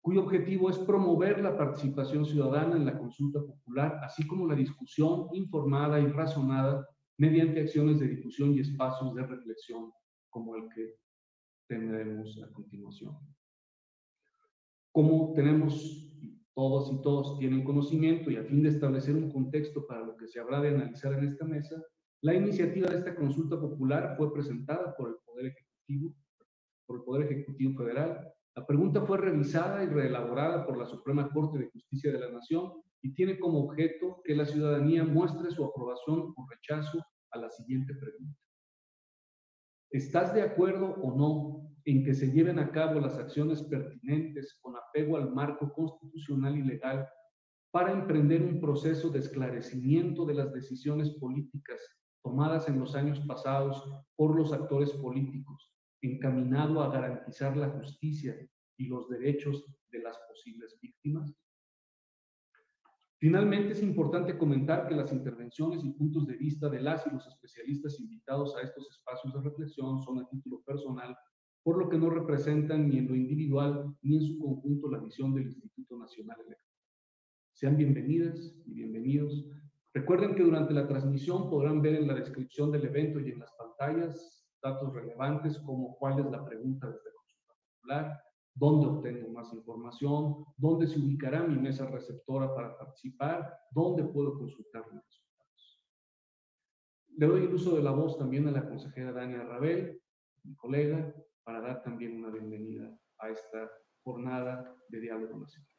cuyo objetivo es promover la participación ciudadana en la consulta popular, así como la discusión informada y razonada mediante acciones de difusión y espacios de reflexión como el que tendremos a continuación. Como tenemos, todos y todos tienen conocimiento y a fin de establecer un contexto para lo que se habrá de analizar en esta mesa, la iniciativa de esta consulta popular fue presentada por el Poder Ejecutivo, por el Poder Ejecutivo Federal. La pregunta fue revisada y reelaborada por la Suprema Corte de Justicia de la Nación y tiene como objeto que la ciudadanía muestre su aprobación o rechazo a la siguiente pregunta. ¿Estás de acuerdo o no en que se lleven a cabo las acciones pertinentes con apego al marco constitucional y legal para emprender un proceso de esclarecimiento de las decisiones políticas tomadas en los años pasados por los actores políticos, encaminado a garantizar la justicia y los derechos de las posibles víctimas? Finalmente, es importante comentar que las intervenciones y puntos de vista de las y los especialistas invitados a estos espacios de reflexión son a título personal, por lo que no representan ni en lo individual ni en su conjunto la visión del Instituto Nacional Electoral. Sean bienvenidas y bienvenidos. Recuerden que durante la transmisión podrán ver en la descripción del evento y en las pantallas datos relevantes como cuál es la pregunta de esta consulta popular, dónde obtengo más información, dónde se ubicará mi mesa receptora para participar, dónde puedo consultar los resultados. Le doy el uso de la voz también a la consejera Dania Rabel, mi colega, para dar también una bienvenida a esta jornada de diálogo nacional.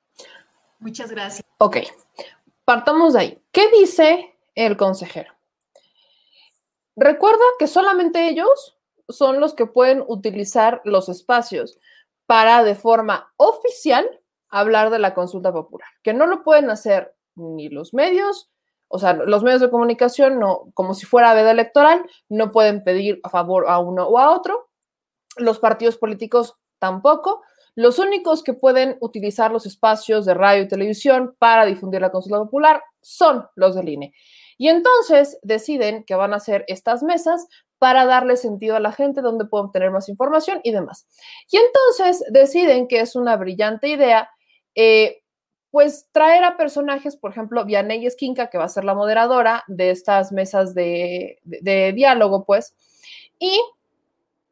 Muchas gracias. Ok, partamos de ahí. ¿Qué dice el consejero? Recuerda que solamente ellos son los que pueden utilizar los espacios para de forma oficial hablar de la consulta popular, que no lo pueden hacer ni los medios, o sea, los medios de comunicación, no, como si fuera veda electoral, no pueden pedir a favor a uno o a otro, los partidos políticos tampoco. Los únicos que pueden utilizar los espacios de radio y televisión para difundir la consulta popular son los del INE. Y entonces deciden que van a hacer estas mesas para darle sentido a la gente, donde pueden obtener más información y demás. Y entonces deciden que es una brillante idea, eh, pues traer a personajes, por ejemplo, Vianey Esquinca, que va a ser la moderadora de estas mesas de, de diálogo, pues, y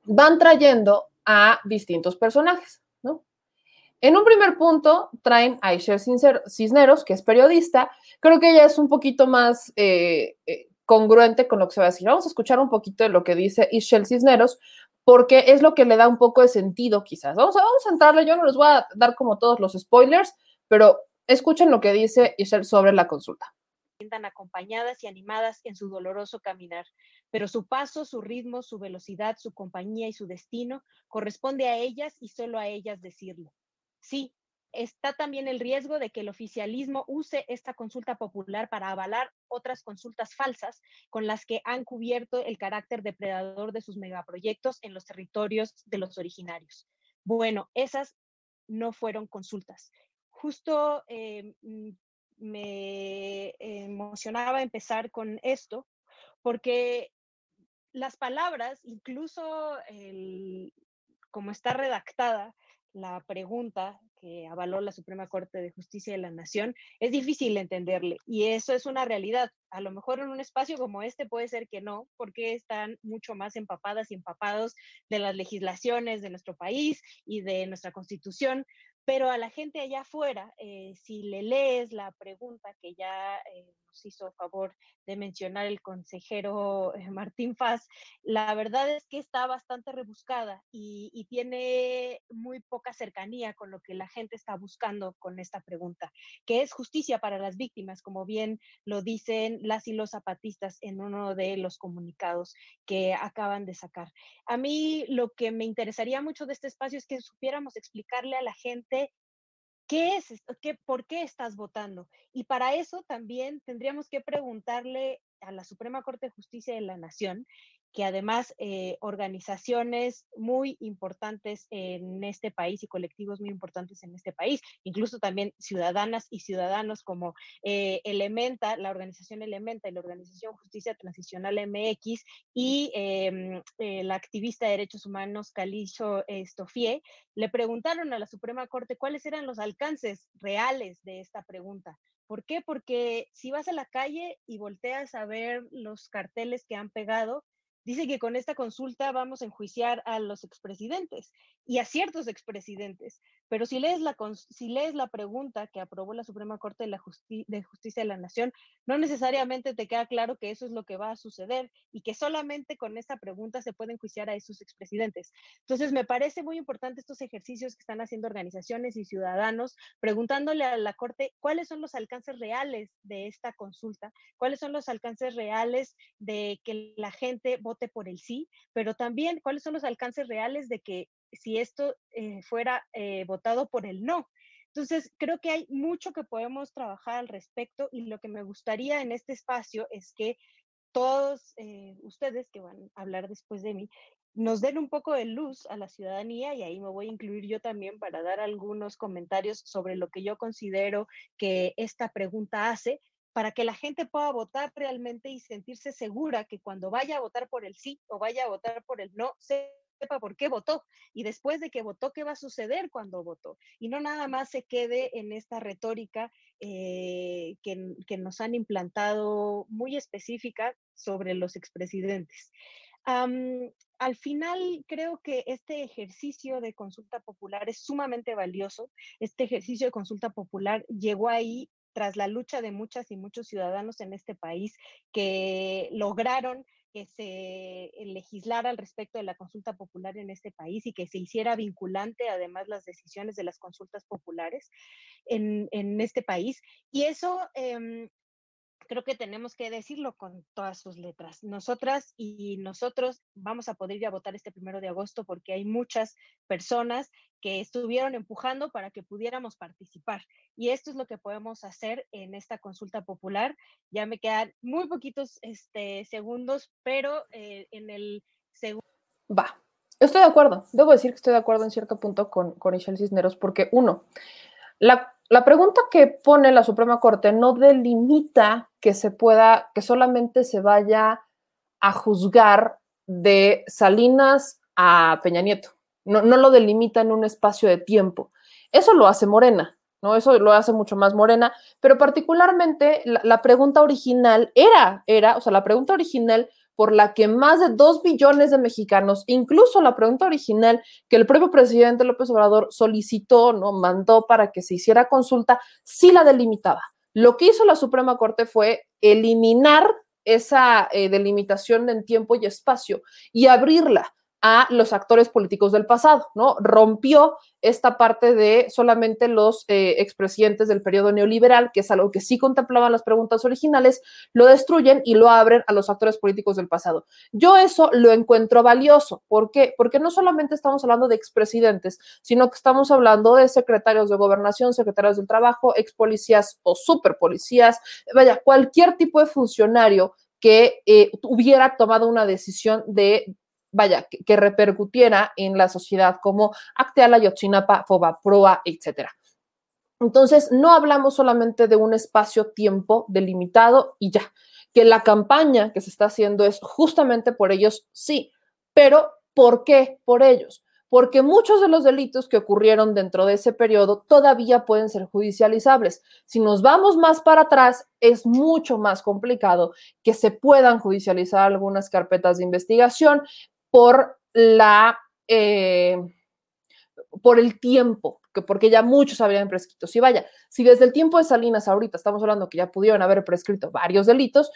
van trayendo a distintos personajes. En un primer punto traen a Isher Cisneros, que es periodista. Creo que ella es un poquito más eh, eh, congruente con lo que se va a decir. Vamos a escuchar un poquito de lo que dice Ishel Cisneros, porque es lo que le da un poco de sentido, quizás. Vamos a, vamos a entrarle, yo no les voy a dar como todos los spoilers, pero escuchen lo que dice Ishel sobre la consulta. Sientan acompañadas y animadas en su doloroso caminar, pero su paso, su ritmo, su velocidad, su compañía y su destino corresponde a ellas y solo a ellas decirlo. Sí, está también el riesgo de que el oficialismo use esta consulta popular para avalar otras consultas falsas con las que han cubierto el carácter depredador de sus megaproyectos en los territorios de los originarios. Bueno, esas no fueron consultas. Justo eh, mm, me emocionaba empezar con esto, porque las palabras, incluso como está redactada la pregunta que avaló la Suprema Corte de Justicia de la Nación, es difícil entenderle y eso es una realidad. A lo mejor en un espacio como este puede ser que no, porque están mucho más empapadas y empapados de las legislaciones de nuestro país y de nuestra constitución, pero a la gente allá afuera, eh, si le lees la pregunta que ya eh, nos hizo favor de mencionar el consejero eh, Martín Faz, la verdad es que está bastante rebuscada y, y, tiene muy poca cercanía con lo que la gente está buscando con esta pregunta, que es justicia para las víctimas, como bien lo dicen las y los zapatistas en uno de los comunicados que acaban de sacar. A mí lo que me interesaría mucho de este espacio es que supiéramos explicarle a la gente ¿Qué es? ¿Qué, ¿Por qué estás votando? Y para eso también tendríamos que preguntarle a la Suprema Corte de Justicia de la Nación que además eh, organizaciones muy importantes en este país y colectivos muy importantes en este país, incluso también ciudadanas y ciudadanos como eh, Elementa, la organización Elementa y la organización Justicia Transicional MX y eh, la activista de derechos humanos Calicho Estofie, le preguntaron a la Suprema Corte cuáles eran los alcances reales de esta pregunta. ¿Por qué? Porque si vas a la calle y volteas a ver los carteles que han pegado, dice que con esta consulta vamos a enjuiciar a los expresidentes y a ciertos expresidentes. Pero si lees la, si lees la pregunta que aprobó la Suprema Corte de, la Justicia de la Nación, no necesariamente te queda claro que eso es lo que va a suceder y que solamente con esta pregunta se pueden enjuiciar a esos expresidentes. Entonces, me parece muy importante estos ejercicios que están haciendo organizaciones y ciudadanos, preguntándole a la Corte cuáles son los alcances reales de esta consulta, cuáles son los alcances reales de que la gente vote por el sí, pero también cuáles son los alcances reales de que si esto eh, fuera eh, votado por el no. Entonces, creo que hay mucho que podemos trabajar al respecto y lo que me gustaría en este espacio es que todos eh, ustedes que van a hablar después de mí nos den un poco de luz a la ciudadanía y ahí me voy a incluir yo también para dar algunos comentarios sobre lo que yo considero que esta pregunta hace para que la gente pueda votar realmente y sentirse segura que cuando vaya a votar por el sí o vaya a votar por el no, sepa por qué votó y después de que votó, qué va a suceder cuando votó. Y no nada más se quede en esta retórica eh, que, que, nos han implantado muy específica sobre los expresidentes. al final, creo que este ejercicio de consulta popular es sumamente valioso. Este ejercicio de consulta popular llegó ahí tras la lucha de muchas y muchos ciudadanos en este país que lograron que se legislara al respecto de la consulta popular en este país y que se hiciera vinculante además las decisiones de las consultas populares en, en este país. Y eso eh, creo que tenemos que decirlo con todas sus letras. Nosotras y nosotros vamos a poder ir a votar este primero de agosto porque hay muchas personas que estuvieron empujando para que pudiéramos participar. Y esto es lo que podemos hacer en esta consulta popular. Ya me quedan muy poquitos este, segundos, pero eh, en el segundo... Va, estoy de acuerdo. Debo decir que estoy de acuerdo en cierto punto con, con Michelle Cisneros porque uno, la la pregunta que pone la Suprema Corte no delimita que se pueda, que solamente se vaya a juzgar de Salinas a Peña Nieto. No, no lo delimita en un espacio de tiempo. Eso lo hace Morena, ¿no? Eso lo hace mucho más Morena, pero particularmente la, la pregunta original era, era, o sea, la pregunta original por la que más de dos billones de mexicanos, incluso la pregunta original que el propio presidente López Obrador solicitó, no mandó para que se hiciera consulta, sí la delimitaba. Lo que hizo la Suprema Corte fue eliminar esa eh, delimitación en tiempo y espacio y abrirla a los actores políticos del pasado, ¿no? Rompió esta parte de solamente los eh, expresidentes del periodo neoliberal, que es algo que sí contemplaban las preguntas originales, lo destruyen y lo abren a los actores políticos del pasado. Yo eso lo encuentro valioso. ¿Por qué? Porque no solamente estamos hablando de expresidentes, sino que estamos hablando de secretarios de gobernación, secretarios del trabajo, ex policías o superpolicías, vaya, cualquier tipo de funcionario que eh, hubiera tomado una decisión de vaya, que, repercutiera en la sociedad como Acteala, Yotzinapa, Foba, Proa, etcétera. Entonces, no hablamos solamente de un espacio-tiempo delimitado y ya, que la campaña que se está haciendo es justamente por ellos, sí, pero ¿por qué por ellos? Porque muchos de los delitos que ocurrieron dentro de ese periodo todavía pueden ser judicializables. Si nos vamos más para atrás, es mucho más complicado que se puedan judicializar algunas carpetas de investigación por la... Eh, por el tiempo, que porque ya muchos habrían prescrito. Si vaya, si desde el tiempo de Salinas ahorita estamos hablando que ya pudieron haber prescrito varios delitos,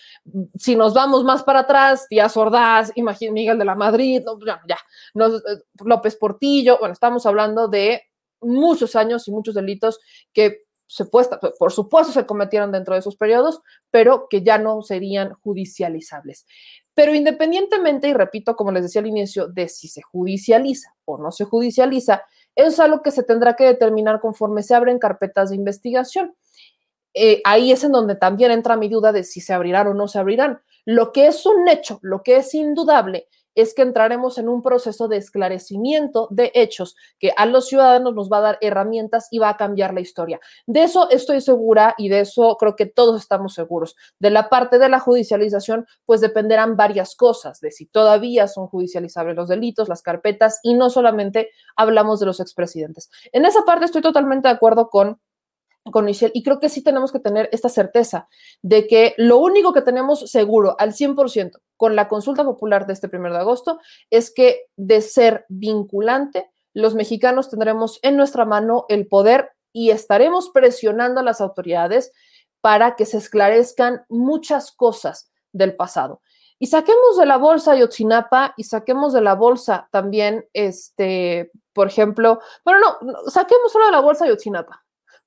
si nos vamos más para atrás, Díaz Ordaz, imagínate Miguel de la Madrid, ya nos, eh, López Portillo, bueno, estamos hablando de muchos años y muchos delitos que se puesta, por supuesto se cometieron dentro de esos periodos, pero que ya no serían judicializables. Pero independientemente, y repito, como les decía al inicio, de si se judicializa o no se judicializa, es algo que se tendrá que determinar conforme se abren carpetas de investigación. Eh, ahí es en donde también entra mi duda de si se abrirán o no se abrirán. Lo que es un hecho, lo que es indudable, es que entraremos en un proceso de esclarecimiento de hechos que a los ciudadanos nos va a dar herramientas y va a cambiar la historia. De eso estoy segura y de eso creo que todos estamos seguros. De la parte de la judicialización, pues dependerán varias cosas, de si todavía son judicializables los delitos, las carpetas y no solamente hablamos de los expresidentes. En esa parte estoy totalmente de acuerdo con con Michelle y creo que sí tenemos que tener esta certeza de que lo único que tenemos seguro al 100% con la consulta popular de este primero de agosto es que de ser vinculante, los mexicanos tendremos en nuestra mano el poder y estaremos presionando a las autoridades para que se esclarezcan muchas cosas del pasado. Y saquemos de la bolsa Yotzinapa y saquemos de la bolsa también, este, por ejemplo, bueno, no, saquemos solo de la bolsa Yotzinapa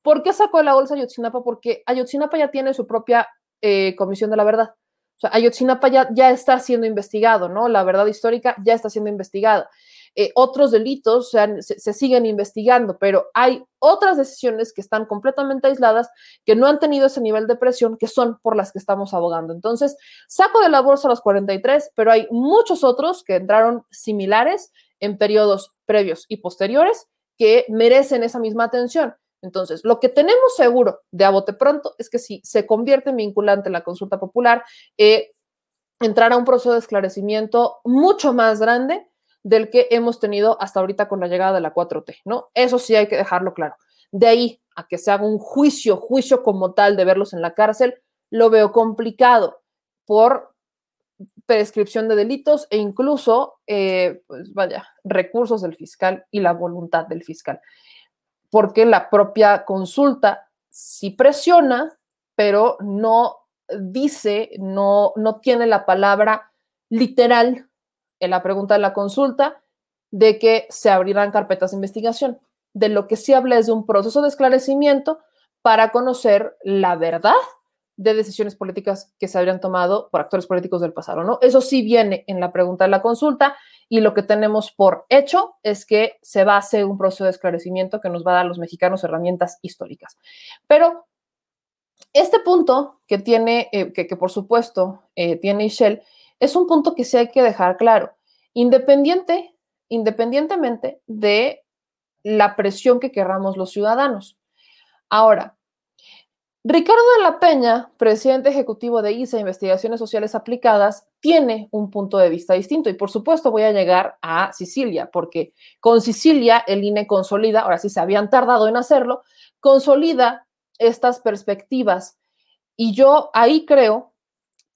¿Por qué sacó de la bolsa Ayotzinapa? Porque Ayotzinapa ya tiene su propia eh, comisión de la verdad. O sea, Ayotzinapa ya, está siendo investigado, ¿no? La verdad histórica ya está siendo investigada. Eh, otros delitos se, se, siguen investigando, pero hay otras decisiones que están completamente aisladas, que no han tenido ese nivel de presión, que son por las que estamos abogando. Entonces, saco de la bolsa los 43, pero hay muchos otros que entraron similares en periodos previos y posteriores que merecen esa misma atención. Entonces, lo que tenemos seguro de a bote pronto es que si se convierte en vinculante la consulta popular, eh, entrará un proceso de esclarecimiento mucho más grande del que hemos tenido hasta ahorita con la llegada de la 4T, ¿no? Eso sí hay que dejarlo claro. De ahí a que se haga un juicio, juicio como tal de verlos en la cárcel, lo veo complicado por prescripción de delitos e incluso, eh, pues vaya, recursos del fiscal y la voluntad del fiscal porque la propia consulta sí presiona, pero no dice, no, no tiene la palabra literal en la pregunta de la consulta de que se abrirán carpetas de investigación. De lo que sí habla es de un proceso de esclarecimiento para conocer la verdad de decisiones políticas que se habrían tomado por actores políticos del pasado, ¿no? Eso sí viene en la pregunta de la consulta y lo que tenemos por hecho es que se va a hacer un proceso de esclarecimiento que nos va a dar a los mexicanos herramientas históricas. Pero este punto que tiene, eh, que, por supuesto eh, tiene Shell, es un punto que sí hay que dejar claro, independiente, independientemente de la presión que querramos los ciudadanos. Ahora, Ricardo de la Peña, presidente ejecutivo de ISA Investigaciones Sociales Aplicadas, tiene un punto de vista distinto y por supuesto voy a llegar a Sicilia, porque con Sicilia el INE consolida, ahora sí se habían tardado en hacerlo, consolida estas perspectivas y yo ahí creo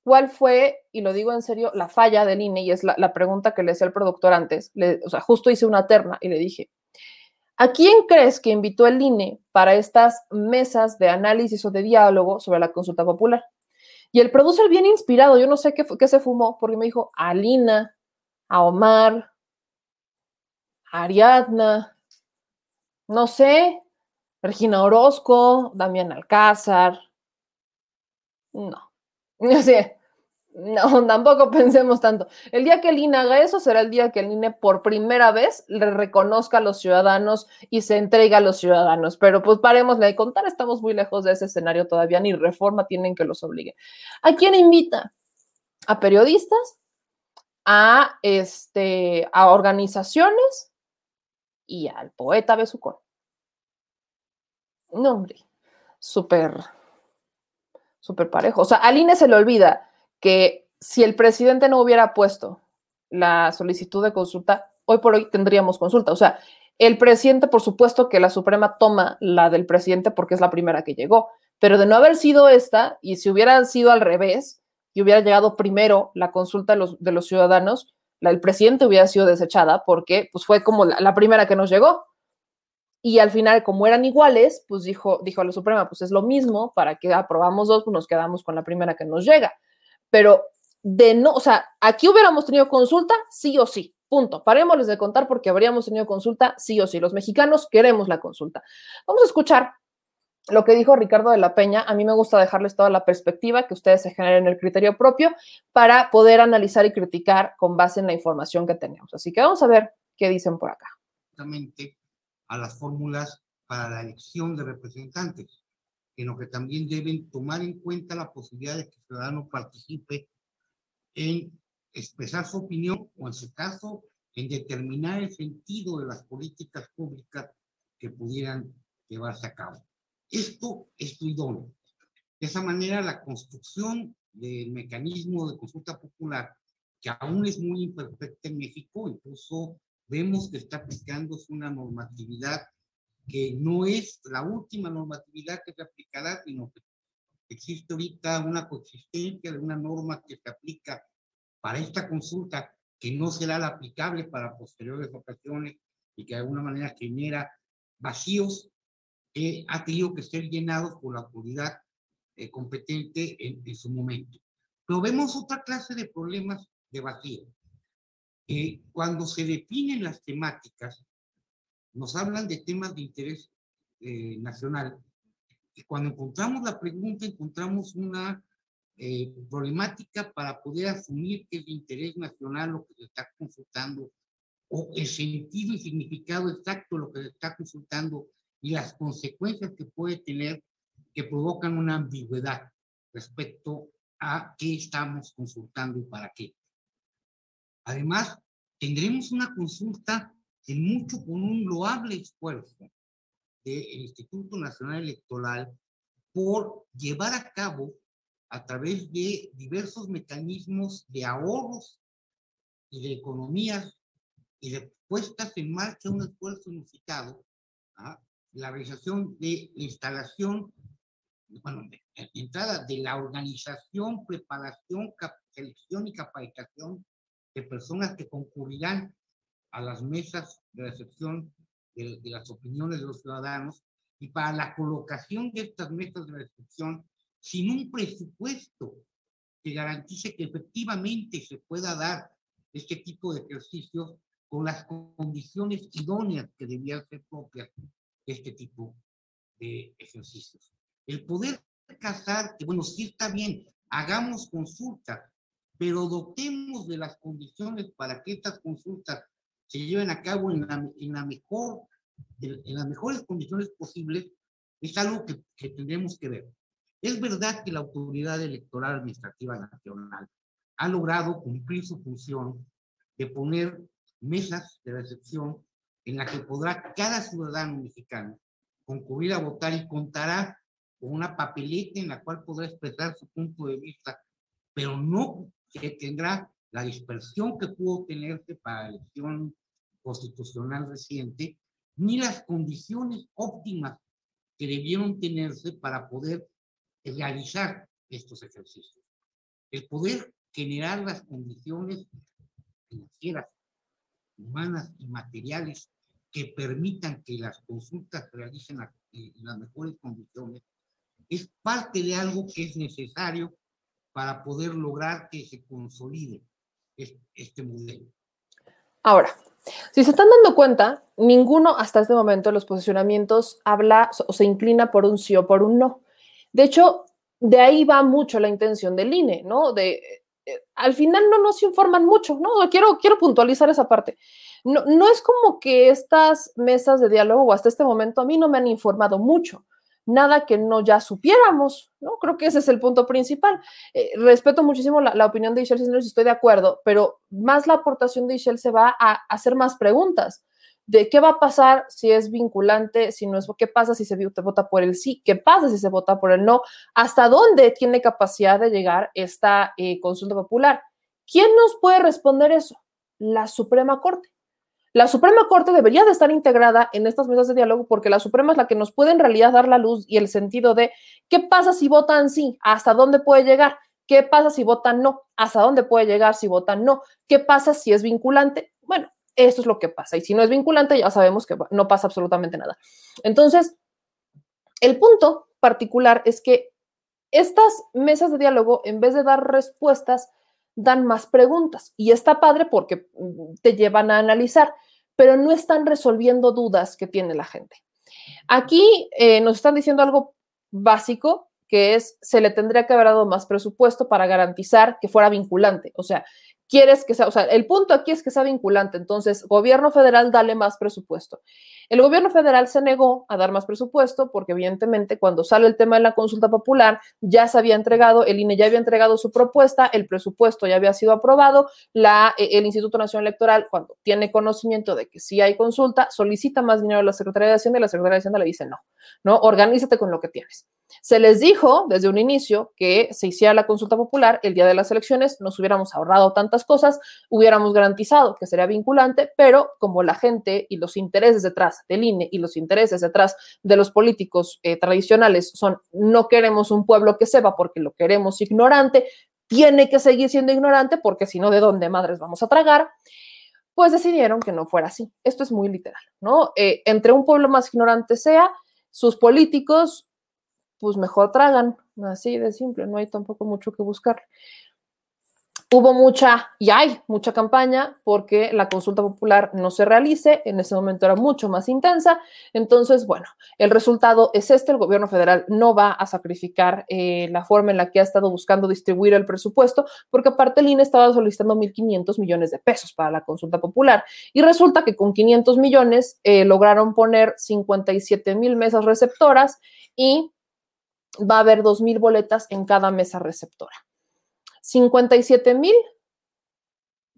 cuál fue, y lo digo en serio, la falla del INE y es la, pregunta que le decía al productor antes, o sea, justo hice una terna y le dije, ¿A quién crees que invitó el INE para estas mesas de análisis o de diálogo sobre la consulta popular? Y el producer bien inspirado, yo no sé qué, se fumó, porque me dijo a Lina, a Omar, Ariadna, no sé, Regina Orozco, Damián Alcázar. No, *laughs* no sé, no, *laughs* tampoco pensemos tanto. El día que el INE haga eso será el día que el INE por primera vez le reconozca a los ciudadanos y se entrega a los ciudadanos. Pero pues paremos de contar, estamos muy lejos de ese escenario todavía, ni reforma tienen que los obligue. ¿A quién invita? A periodistas, a, este, a organizaciones y al poeta Besucón. No, hombre, súper, súper parejo. O sea, al INE se le olvida que si el presidente no hubiera puesto la solicitud de consulta, hoy por hoy tendríamos consulta. O sea, el presidente, por supuesto que la Suprema toma la del presidente porque es la primera que llegó, pero de no haber sido esta, y si hubiera sido al revés, y hubiera llegado primero la consulta de los, de los ciudadanos, la del presidente hubiera sido desechada porque pues, fue como la, la, primera que nos llegó. Y al final, como eran iguales, pues dijo, dijo a la Suprema, pues es lo mismo, para que aprobamos dos, pues nos quedamos con la primera que nos llega. Pero de no, o sea, aquí hubiéramos tenido consulta, sí o sí, punto. Parémosles de contar porque habríamos tenido consulta, sí o sí. Los mexicanos queremos la consulta. Vamos a escuchar lo que dijo Ricardo de la Peña, a mí me gusta dejarles toda la perspectiva, que ustedes se generen el criterio propio para poder analizar y criticar con base en la información que tenemos. Así que vamos a ver qué dicen por acá. A las fórmulas para la elección de representantes, sino que también deben tomar en cuenta la posibilidad de que el ciudadano participe en expresar su opinión o, en su caso, en determinar el sentido de las políticas públicas que pudieran llevarse a cabo. Esto es idóneo. De esa manera, la construcción del mecanismo de consulta popular, que aún es muy imperfecta en México, incluso vemos que está aplicándose una normatividad que no es la última normatividad que se aplicará, sino que existe ahorita una consistencia de una norma que se aplica para esta consulta que no será la aplicable para posteriores ocasiones y que de alguna manera genera vacíos que ha tenido que ser llenados por la autoridad eh, competente en, en, su momento. Pero vemos otra clase de problemas de vacío. Eh, cuando se definen las temáticas, nos hablan de temas de interés eh, nacional. Y cuando encontramos la pregunta, encontramos una eh, problemática para poder asumir que es de interés nacional lo que se está consultando, o el sentido y significado exacto de lo que se está consultando y las consecuencias que puede tener que provocan una ambigüedad respecto a qué estamos consultando y para qué. Además, tendremos una consulta en mucho con un loable esfuerzo del Instituto Nacional Electoral por llevar a cabo a través de diversos mecanismos de ahorros y de economías y de puestas en marcha un esfuerzo inusitado ¿ah? la realización de instalación, bueno, de, entrada de la organización, preparación, selección y capacitación de personas que concurrirán a las mesas de recepción de, de, las opiniones de los ciudadanos y para la colocación de estas mesas de recepción sin un presupuesto que garantice que efectivamente se pueda dar este tipo de ejercicios con las condiciones idóneas que debían ser propias este tipo de ejercicios. El poder casar, que bueno, sí está bien, hagamos consultas, pero dotemos de las condiciones para que estas consultas se lleven a cabo en, la, en, la mejor, en las mejores condiciones posibles, es algo que, que tendremos que ver. Es verdad que la Autoridad Electoral Administrativa Nacional ha logrado cumplir su función de poner mesas de recepción en la que podrá cada ciudadano mexicano concurrir a votar y contará con una papeleta en la cual podrá expresar su punto de vista, pero no que tendrá la dispersión que pudo tenerse para la elección constitucional reciente, ni las condiciones óptimas que debieron tenerse para poder realizar estos ejercicios. El poder generar las condiciones financieras, humanas y materiales que permitan que las consultas se realicen en las mejores condiciones, es parte de algo que es necesario para poder lograr que se consolide este modelo. Ahora, si se están dando cuenta, ninguno hasta este momento de los posicionamientos habla o se inclina por un sí o por un no. De hecho, de ahí va mucho la intención del INE, ¿no? De eh, al final no nos informan mucho, ¿no? Quiero, quiero puntualizar esa parte. No, no es como que estas mesas de diálogo hasta este momento a mí no me han informado mucho, nada que no ya supiéramos, ¿no? Creo que ese es el punto principal. Eh, respeto muchísimo la, opinión de Ishel Cisneros, estoy de acuerdo, pero más la aportación de Ishel se va a hacer más preguntas. de qué va a pasar si es vinculante, si no es, qué pasa si se vota por el sí, qué pasa si se vota por el no, hasta dónde tiene capacidad de llegar esta eh, consulta popular. ¿Quién nos puede responder eso? La Suprema Corte. La Suprema Corte debería de estar integrada en estas mesas de diálogo porque la Suprema es la que nos puede en realidad dar la luz y el sentido de qué pasa si votan sí, hasta dónde puede llegar, qué pasa si votan no, hasta dónde puede llegar si votan no, qué pasa si es vinculante. Bueno, eso es lo que pasa. Y si no es vinculante, ya sabemos que no pasa absolutamente nada. Entonces, el punto particular es que estas mesas de diálogo, en vez de dar respuestas, dan más preguntas y está padre porque mm, te llevan a analizar, pero no están resolviendo dudas que tiene la gente. Aquí eh, nos están diciendo algo básico, que es, se le tendría que haber dado más presupuesto para garantizar que fuera vinculante. O sea, quieres que sea, o sea, el punto aquí es que sea vinculante. Entonces, gobierno federal, dale más presupuesto. El gobierno federal se negó a dar más presupuesto porque evidentemente cuando sale el tema de la consulta popular ya se había entregado, el INE ya había entregado su propuesta, el presupuesto ya había sido aprobado, la, eh, el Instituto Nacional Electoral cuando tiene conocimiento de que sí hay consulta, solicita más dinero a la Secretaría de Hacienda y la Secretaría de Hacienda le dice no, no, organízate con lo que tienes. Se les dijo desde un inicio que se hiciera la consulta popular el día de las elecciones, nos hubiéramos ahorrado tantas cosas, hubiéramos garantizado que sería vinculante, pero como la gente y los intereses detrás del INE y los intereses detrás de los políticos eh, tradicionales son no queremos un pueblo que sepa porque lo queremos ignorante, tiene que seguir siendo ignorante porque si no, ¿de dónde madres vamos a tragar? Pues decidieron que no fuera así. Esto es muy literal, ¿no? Eh, entre un pueblo más ignorante sea, sus políticos, pues mejor tragan, así de simple, no hay tampoco mucho que buscar hubo mucha y hay mucha campaña porque la consulta popular no se realice, en ese momento era mucho más intensa, entonces, bueno, el resultado es este, el gobierno federal no va a sacrificar eh, la forma en la que ha estado buscando distribuir el presupuesto, porque aparte el INE estaba solicitando 1.500 millones de pesos para la consulta popular y resulta que con 500 millones eh, lograron poner 57 mil mesas receptoras y va a haber 2.000 boletas en cada mesa receptora. 57 mil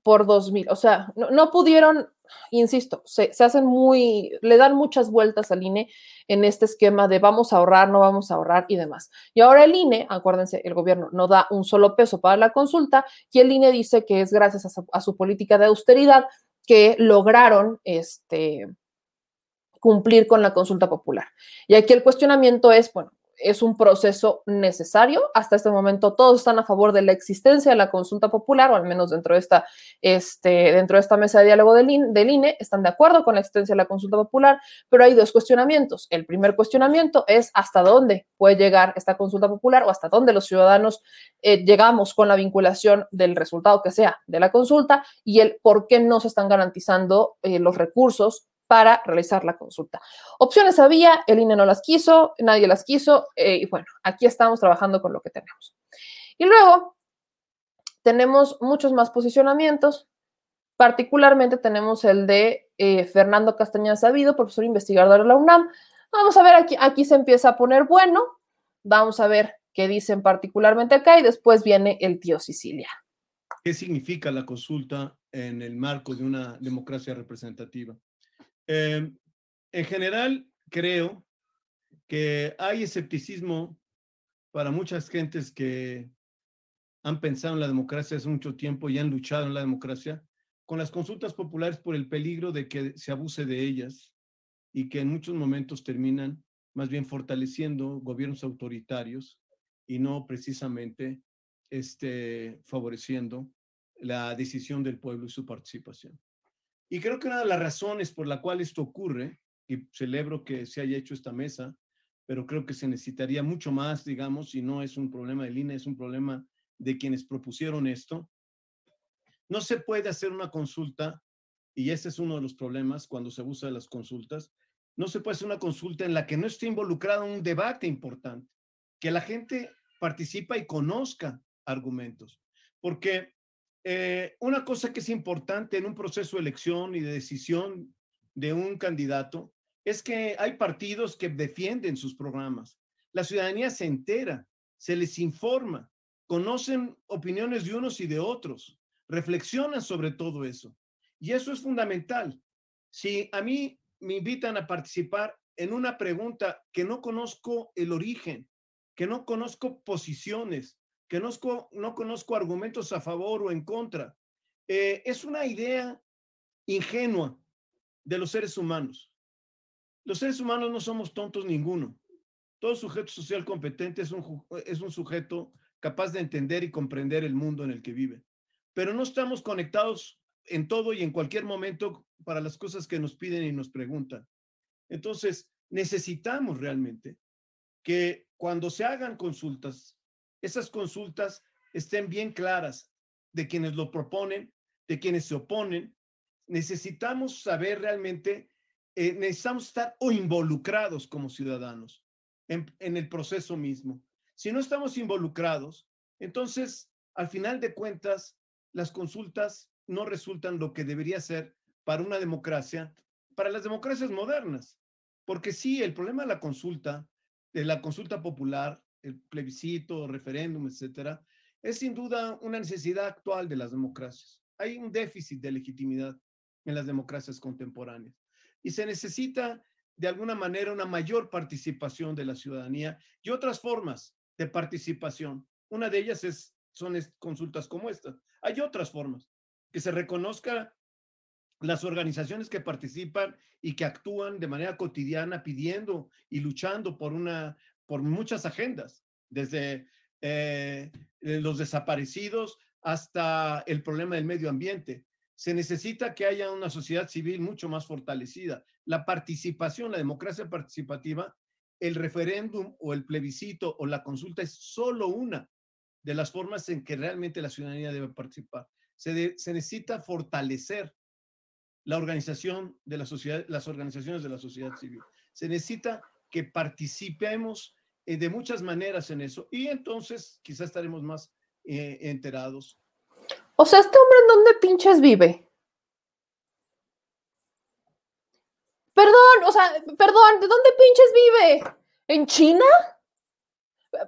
por 2 mil. O sea, no, pudieron, insisto, se, hacen muy, le dan muchas vueltas al INE en este esquema de vamos a ahorrar, no vamos a ahorrar y demás. Y ahora el INE, acuérdense, el gobierno no da un solo peso para la consulta y el INE dice que es gracias a su, a su política de austeridad que lograron este, cumplir con la consulta popular. Y aquí el cuestionamiento es, bueno, es un proceso necesario. Hasta este momento todos están a favor de la existencia de la consulta popular, o al menos dentro de esta, este, dentro de esta mesa de diálogo del, INE, están de acuerdo con la existencia de la consulta popular, pero hay dos cuestionamientos. El primer cuestionamiento es hasta dónde puede llegar esta consulta popular o hasta dónde los ciudadanos eh, llegamos con la vinculación del resultado que sea de la consulta y el por qué no se están garantizando eh, los recursos para realizar la consulta. Opciones había, el INE no las quiso, nadie las quiso, eh, y bueno, aquí estamos trabajando con lo que tenemos. Y luego tenemos muchos más posicionamientos, particularmente tenemos el de eh, Fernando Castañeda Sabido, profesor investigador de la UNAM. Vamos a ver, aquí, aquí se empieza a poner bueno, vamos a ver qué dicen particularmente acá y después viene el tío Sicilia. ¿Qué significa la consulta en el marco de una democracia representativa? Em, en general, creo que hay escepticismo para muchas gentes que han pensado en la democracia hace mucho tiempo y han luchado en la democracia con las consultas populares por el peligro de que se abuse de ellas y que en muchos momentos terminan más bien fortaleciendo gobiernos autoritarios y no precisamente este, favoreciendo la decisión del pueblo y su participación. Y creo que una de las razones por la cual esto ocurre, y celebro que se haya hecho esta mesa, pero creo que se necesitaría mucho más, digamos, y no es un problema de línea, es un problema de quienes propusieron esto. No se puede hacer una consulta, y ese es uno de los problemas cuando se usa las consultas, no se puede hacer una consulta en la que no esté involucrado un debate importante, que la gente participa y conozca argumentos, porque eh, una cosa que es importante en un proceso de elección y de decisión de un candidato es que hay partidos que defienden sus programas. La ciudadanía se entera, se les informa, conocen opiniones de unos y de otros, reflexionan sobre todo eso. Y eso es fundamental. Si a mí me invitan a participar en una pregunta que no conozco el origen, que no conozco posiciones, que no, no conozco argumentos a favor o en contra, eh, es una idea ingenua de los seres humanos. Los seres humanos no somos tontos ninguno. Todo sujeto social competente es un, es un sujeto capaz de entender y comprender el mundo en el que vive. Pero no estamos conectados en todo y en cualquier momento para las cosas que nos piden y nos preguntan. Entonces, necesitamos realmente que cuando se hagan consultas, esas consultas estén bien claras de quienes lo proponen, de quienes se oponen. Necesitamos saber realmente, eh, necesitamos estar o involucrados como ciudadanos en, en el proceso mismo. Si no estamos involucrados, entonces, al final de cuentas, las consultas no resultan lo que debería ser para una democracia, para las democracias modernas. Porque sí, el problema de la consulta, de la consulta popular, el plebiscito, referéndum, etcétera, es sin duda una necesidad actual de las democracias. Hay un déficit de legitimidad en las democracias contemporáneas y se necesita de alguna manera una mayor participación de la ciudadanía y otras formas de participación. Una de ellas es, son consultas como esta. Hay otras formas, que se reconozca las organizaciones que participan y que actúan de manera cotidiana pidiendo y luchando por una por muchas agendas, desde eh, los desaparecidos hasta el problema del medio ambiente. Se necesita que haya una sociedad civil mucho más fortalecida. La participación, la democracia participativa, el referéndum o el plebiscito o la consulta es solo una de las formas en que realmente la ciudadanía debe participar. Se, necesita fortalecer la organización de la sociedad, las organizaciones de la sociedad civil. Se necesita que participemos eh, de muchas maneras en eso y entonces quizás estaremos más eh, enterados. O sea, ¿este hombre en dónde pinches vive? Perdón, o sea, perdón, ¿de dónde pinches vive? ¿En China?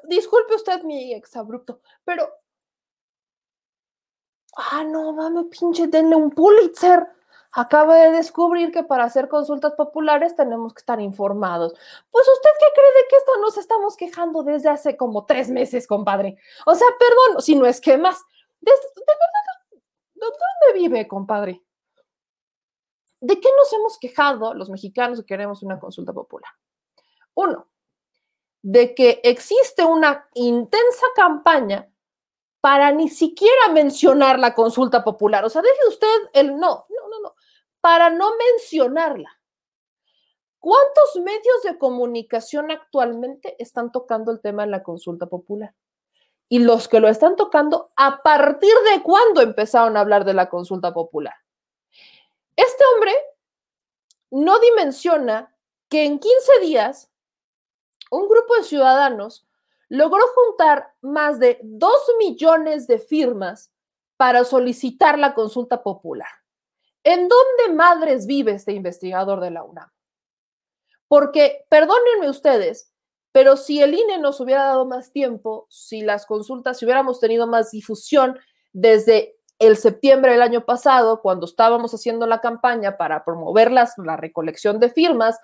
Disculpe usted mi exabrupto, pero... Ah, no, mame, pinche, denle un Pulitzer acaba de descubrir que para hacer consultas populares tenemos que estar informados. Pues usted qué cree de que esto nos estamos quejando desde hace como tres meses, compadre. O sea, perdón, si no es que más. De, ¿dónde vive, compadre? ¿De qué nos hemos quejado los mexicanos que queremos una consulta popular? Uno, de que existe una intensa campaña para ni siquiera mencionar la consulta popular. O sea, deje usted el no para no mencionarla. ¿Cuántos medios de comunicación actualmente están tocando el tema de la consulta popular? Y los que lo están tocando, ¿a partir de cuándo empezaron a hablar de la consulta popular? Este hombre no dimensiona que en 15 días un grupo de ciudadanos logró juntar más de 2 millones de firmas para solicitar la consulta popular. ¿En dónde madres vive este investigador de la UNAM? Porque, perdónenme ustedes, pero si el INE nos hubiera dado más tiempo, si las consultas, si hubiéramos tenido más difusión desde el septiembre del año pasado, cuando estábamos haciendo la campaña para promover la recolección de firmas,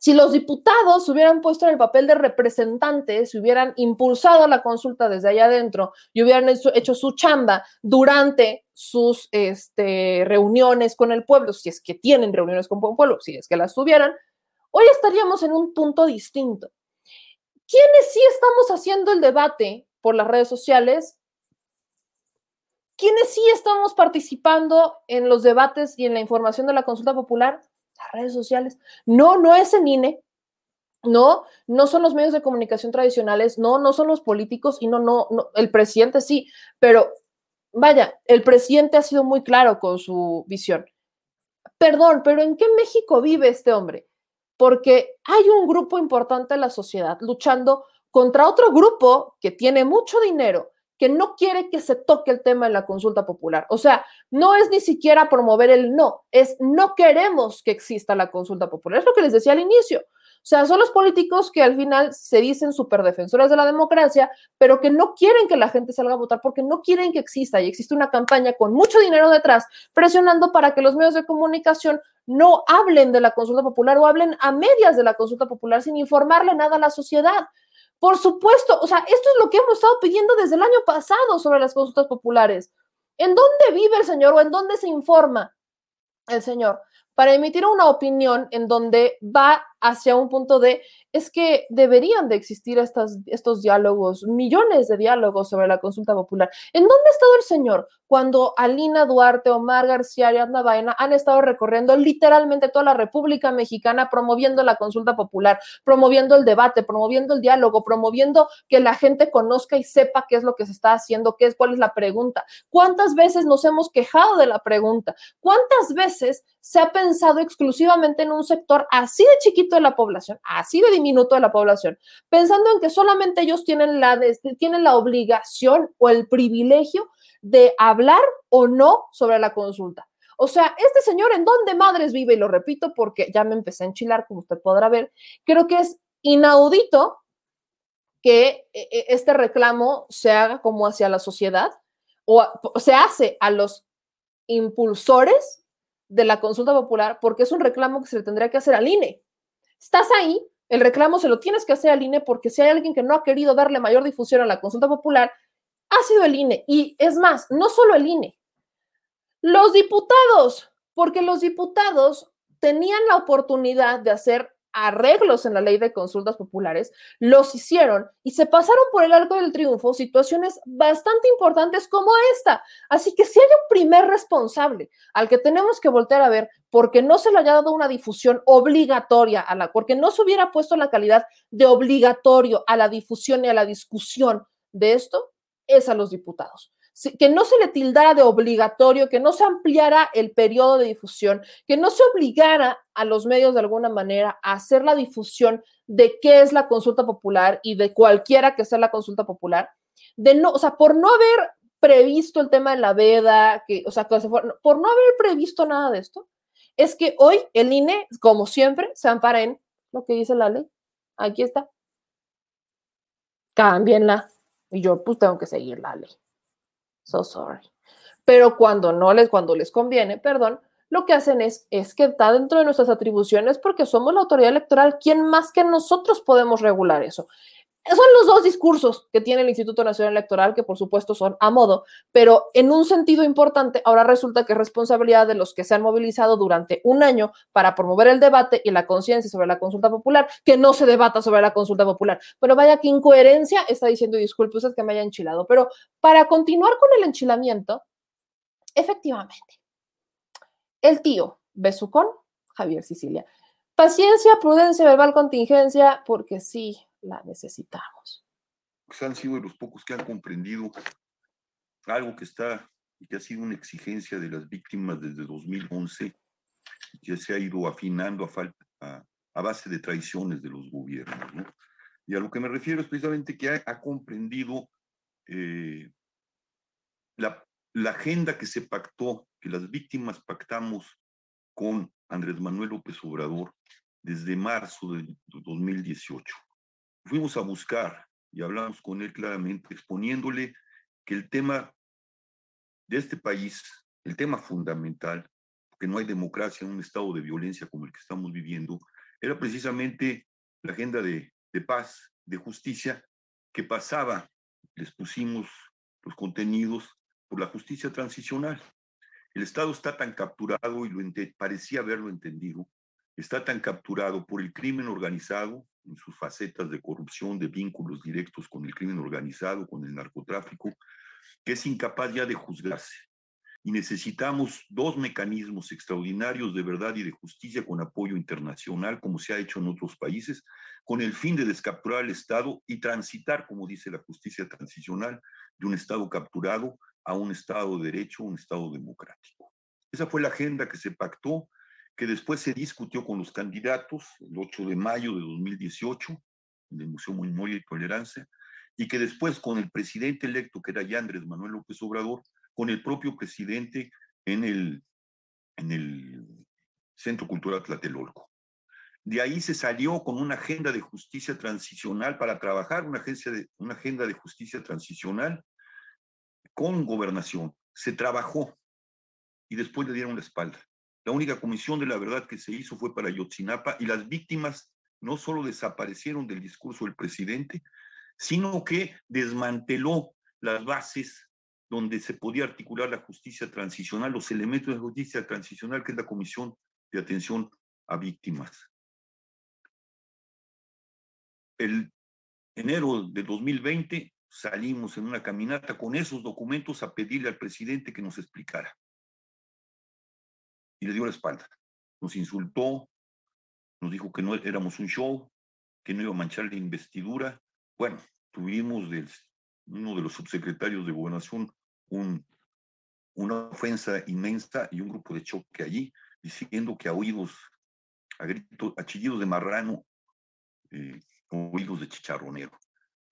si los diputados hubieran puesto en el papel de representantes, hubieran impulsado la consulta desde allá adentro y hubieran hecho, su chamba durante sus este, reuniones con el pueblo, si es que tienen reuniones con el pueblo, si es que las tuvieran, hoy estaríamos en un punto distinto. ¿Quiénes sí estamos haciendo el debate por las redes sociales? ¿Quiénes sí estamos participando en los debates y en la información de la consulta popular? Las redes sociales. No, no es en INE. No, no son los medios de comunicación tradicionales, no, no son los políticos y no, no, no, el presidente sí, pero vaya, el presidente ha sido muy claro con su visión. Perdón, pero ¿en qué México vive este hombre? Porque hay un grupo importante de la sociedad luchando contra otro grupo que tiene mucho dinero, que no quiere que se toque el tema de la consulta popular. O sea, no es ni siquiera promover el no, es no queremos que exista la consulta popular. Es lo que les decía al inicio. O sea, son los políticos que al final se dicen súper defensores de la democracia, pero que no quieren que la gente salga a votar porque no quieren que exista y existe una campaña con mucho dinero detrás presionando para que los medios de comunicación no hablen de la consulta popular o hablen a medias de la consulta popular sin informarle nada a la sociedad. Por supuesto, o sea, esto es lo que hemos estado pidiendo desde el año pasado sobre las consultas populares. ¿En dónde vive el señor o en dónde se informa el señor? Para emitir una opinión en donde va hacia un punto de es que deberían de existir estas, estos diálogos, millones de diálogos sobre la consulta popular. ¿En dónde ha estado el señor cuando Alina Duarte, Omar García y Adna Baena han estado recorriendo literalmente toda la República Mexicana promoviendo la consulta popular, promoviendo el debate, promoviendo el diálogo, promoviendo que la gente conozca y sepa qué es lo que se está haciendo, qué es, cuál es la pregunta? ¿Cuántas veces nos hemos quejado de la pregunta? ¿Cuántas veces se ha pensado exclusivamente en un sector así de chiquito de la población, así de diminuto de la población, pensando en que solamente ellos tienen la, tienen la obligación o el privilegio de hablar o no sobre la consulta. O sea, este señor en dónde madres vive, y lo repito porque ya me empecé a enchilar, como usted podrá ver, creo que es inaudito que eh, eh, este reclamo se haga como hacia la sociedad o se hace a los impulsores de la consulta popular porque es un reclamo que se le tendría que hacer al INE. Estás ahí, el reclamo se lo tienes que hacer al INE porque si hay alguien que no ha querido darle mayor difusión a la consulta popular, ha sido el INE. Y es más, no solo el INE, los diputados, porque los diputados tenían la oportunidad de hacer arreglos en la ley de consultas populares, los hicieron y se pasaron por el arco del triunfo situaciones bastante importantes como esta. Así que si hay un primer responsable al que tenemos que voltear a ver porque no se le haya dado una difusión obligatoria a la, porque no se hubiera puesto la calidad de obligatorio a la difusión y a la discusión de esto, es a los diputados que no se le tildara de obligatorio, que no se ampliara el periodo de difusión, que no se obligara a los medios de alguna manera a hacer la difusión de qué es la consulta popular y de cualquiera que sea la consulta popular, de no, o sea, por no haber previsto el tema de la veda, que, o sea, por no haber previsto nada de esto, es que hoy el INE, como siempre, se ampara en lo que dice la ley. Aquí está. Cámbienla. Y yo pues tengo que seguir la ley. So sorry. Pero cuando no les, cuando les conviene, perdón, lo que hacen es, es que está dentro de nuestras atribuciones porque somos la autoridad electoral. ¿Quién más que nosotros podemos regular eso? Son los dos discursos que tiene el Instituto Nacional Electoral, que por supuesto son a modo, pero en un sentido importante, ahora resulta que es responsabilidad de los que se han movilizado durante un año para promover el debate y la conciencia sobre la consulta popular, que no se debata sobre la consulta popular. Pero vaya que incoherencia está diciendo, y disculpe que me haya enchilado, pero para continuar con el enchilamiento, efectivamente, el tío Besucón, Javier Sicilia. Paciencia, prudencia, verbal contingencia, porque sí, la necesitamos. Pues han sido los pocos que han comprendido algo que está y que ha sido una exigencia de las víctimas desde 2011, ya se ha ido afinando a, falta, a, base de traiciones de los gobiernos. ¿no? Y a lo que me refiero es precisamente que ha, comprendido eh, la agenda que se pactó, que las víctimas pactamos con Andrés Manuel López Obrador desde marzo de 2018 fuimos a buscar y hablamos con él claramente, exponiéndole que el tema de este país, el tema fundamental, que no hay democracia en un estado de violencia como el que estamos viviendo, era precisamente la agenda de, paz, de justicia, que pasaba, les pusimos los contenidos por la justicia transicional. El Estado está tan capturado y lo parecía haberlo entendido, está tan capturado por el crimen organizado, en sus facetas de corrupción, de vínculos directos con el crimen organizado, con el narcotráfico, que es incapaz ya de juzgarse. Y necesitamos dos mecanismos extraordinarios de verdad y de justicia con apoyo internacional, como se ha hecho en otros países, con el fin de descapturar al Estado y transitar, como dice la justicia transicional, de un Estado capturado a un Estado de derecho, un Estado democrático. Esa fue la agenda que se pactó que después se discutió con los candidatos el 8 de mayo de 2018 en el Museo Memoria y Tolerancia, y que después con el presidente electo, que era ya Andrés Manuel López Obrador, con el propio presidente en el, en el Centro Cultural Tlatelolco. De ahí se salió con una agenda de justicia transicional para trabajar, una, agencia de, una agenda de justicia transicional con gobernación. Se trabajó y después le dieron la espalda. La única comisión de la verdad que se hizo fue para Yotzinapa y las víctimas no solo desaparecieron del discurso del presidente, sino que desmanteló las bases donde se podía articular la justicia transicional, los elementos de justicia transicional, que es la Comisión de Atención a Víctimas. El enero de 2020 salimos en una caminata con esos documentos a pedirle al presidente que nos explicara. Y le dio la espalda. Nos insultó, nos dijo que no éramos un show, que no iba a manchar la investidura. Bueno, tuvimos del, uno de los subsecretarios de gobernación un, una ofensa inmensa y un grupo de choque allí, diciendo que a oídos, a gritos, a chillidos de marrano, eh, oídos de chicharronero.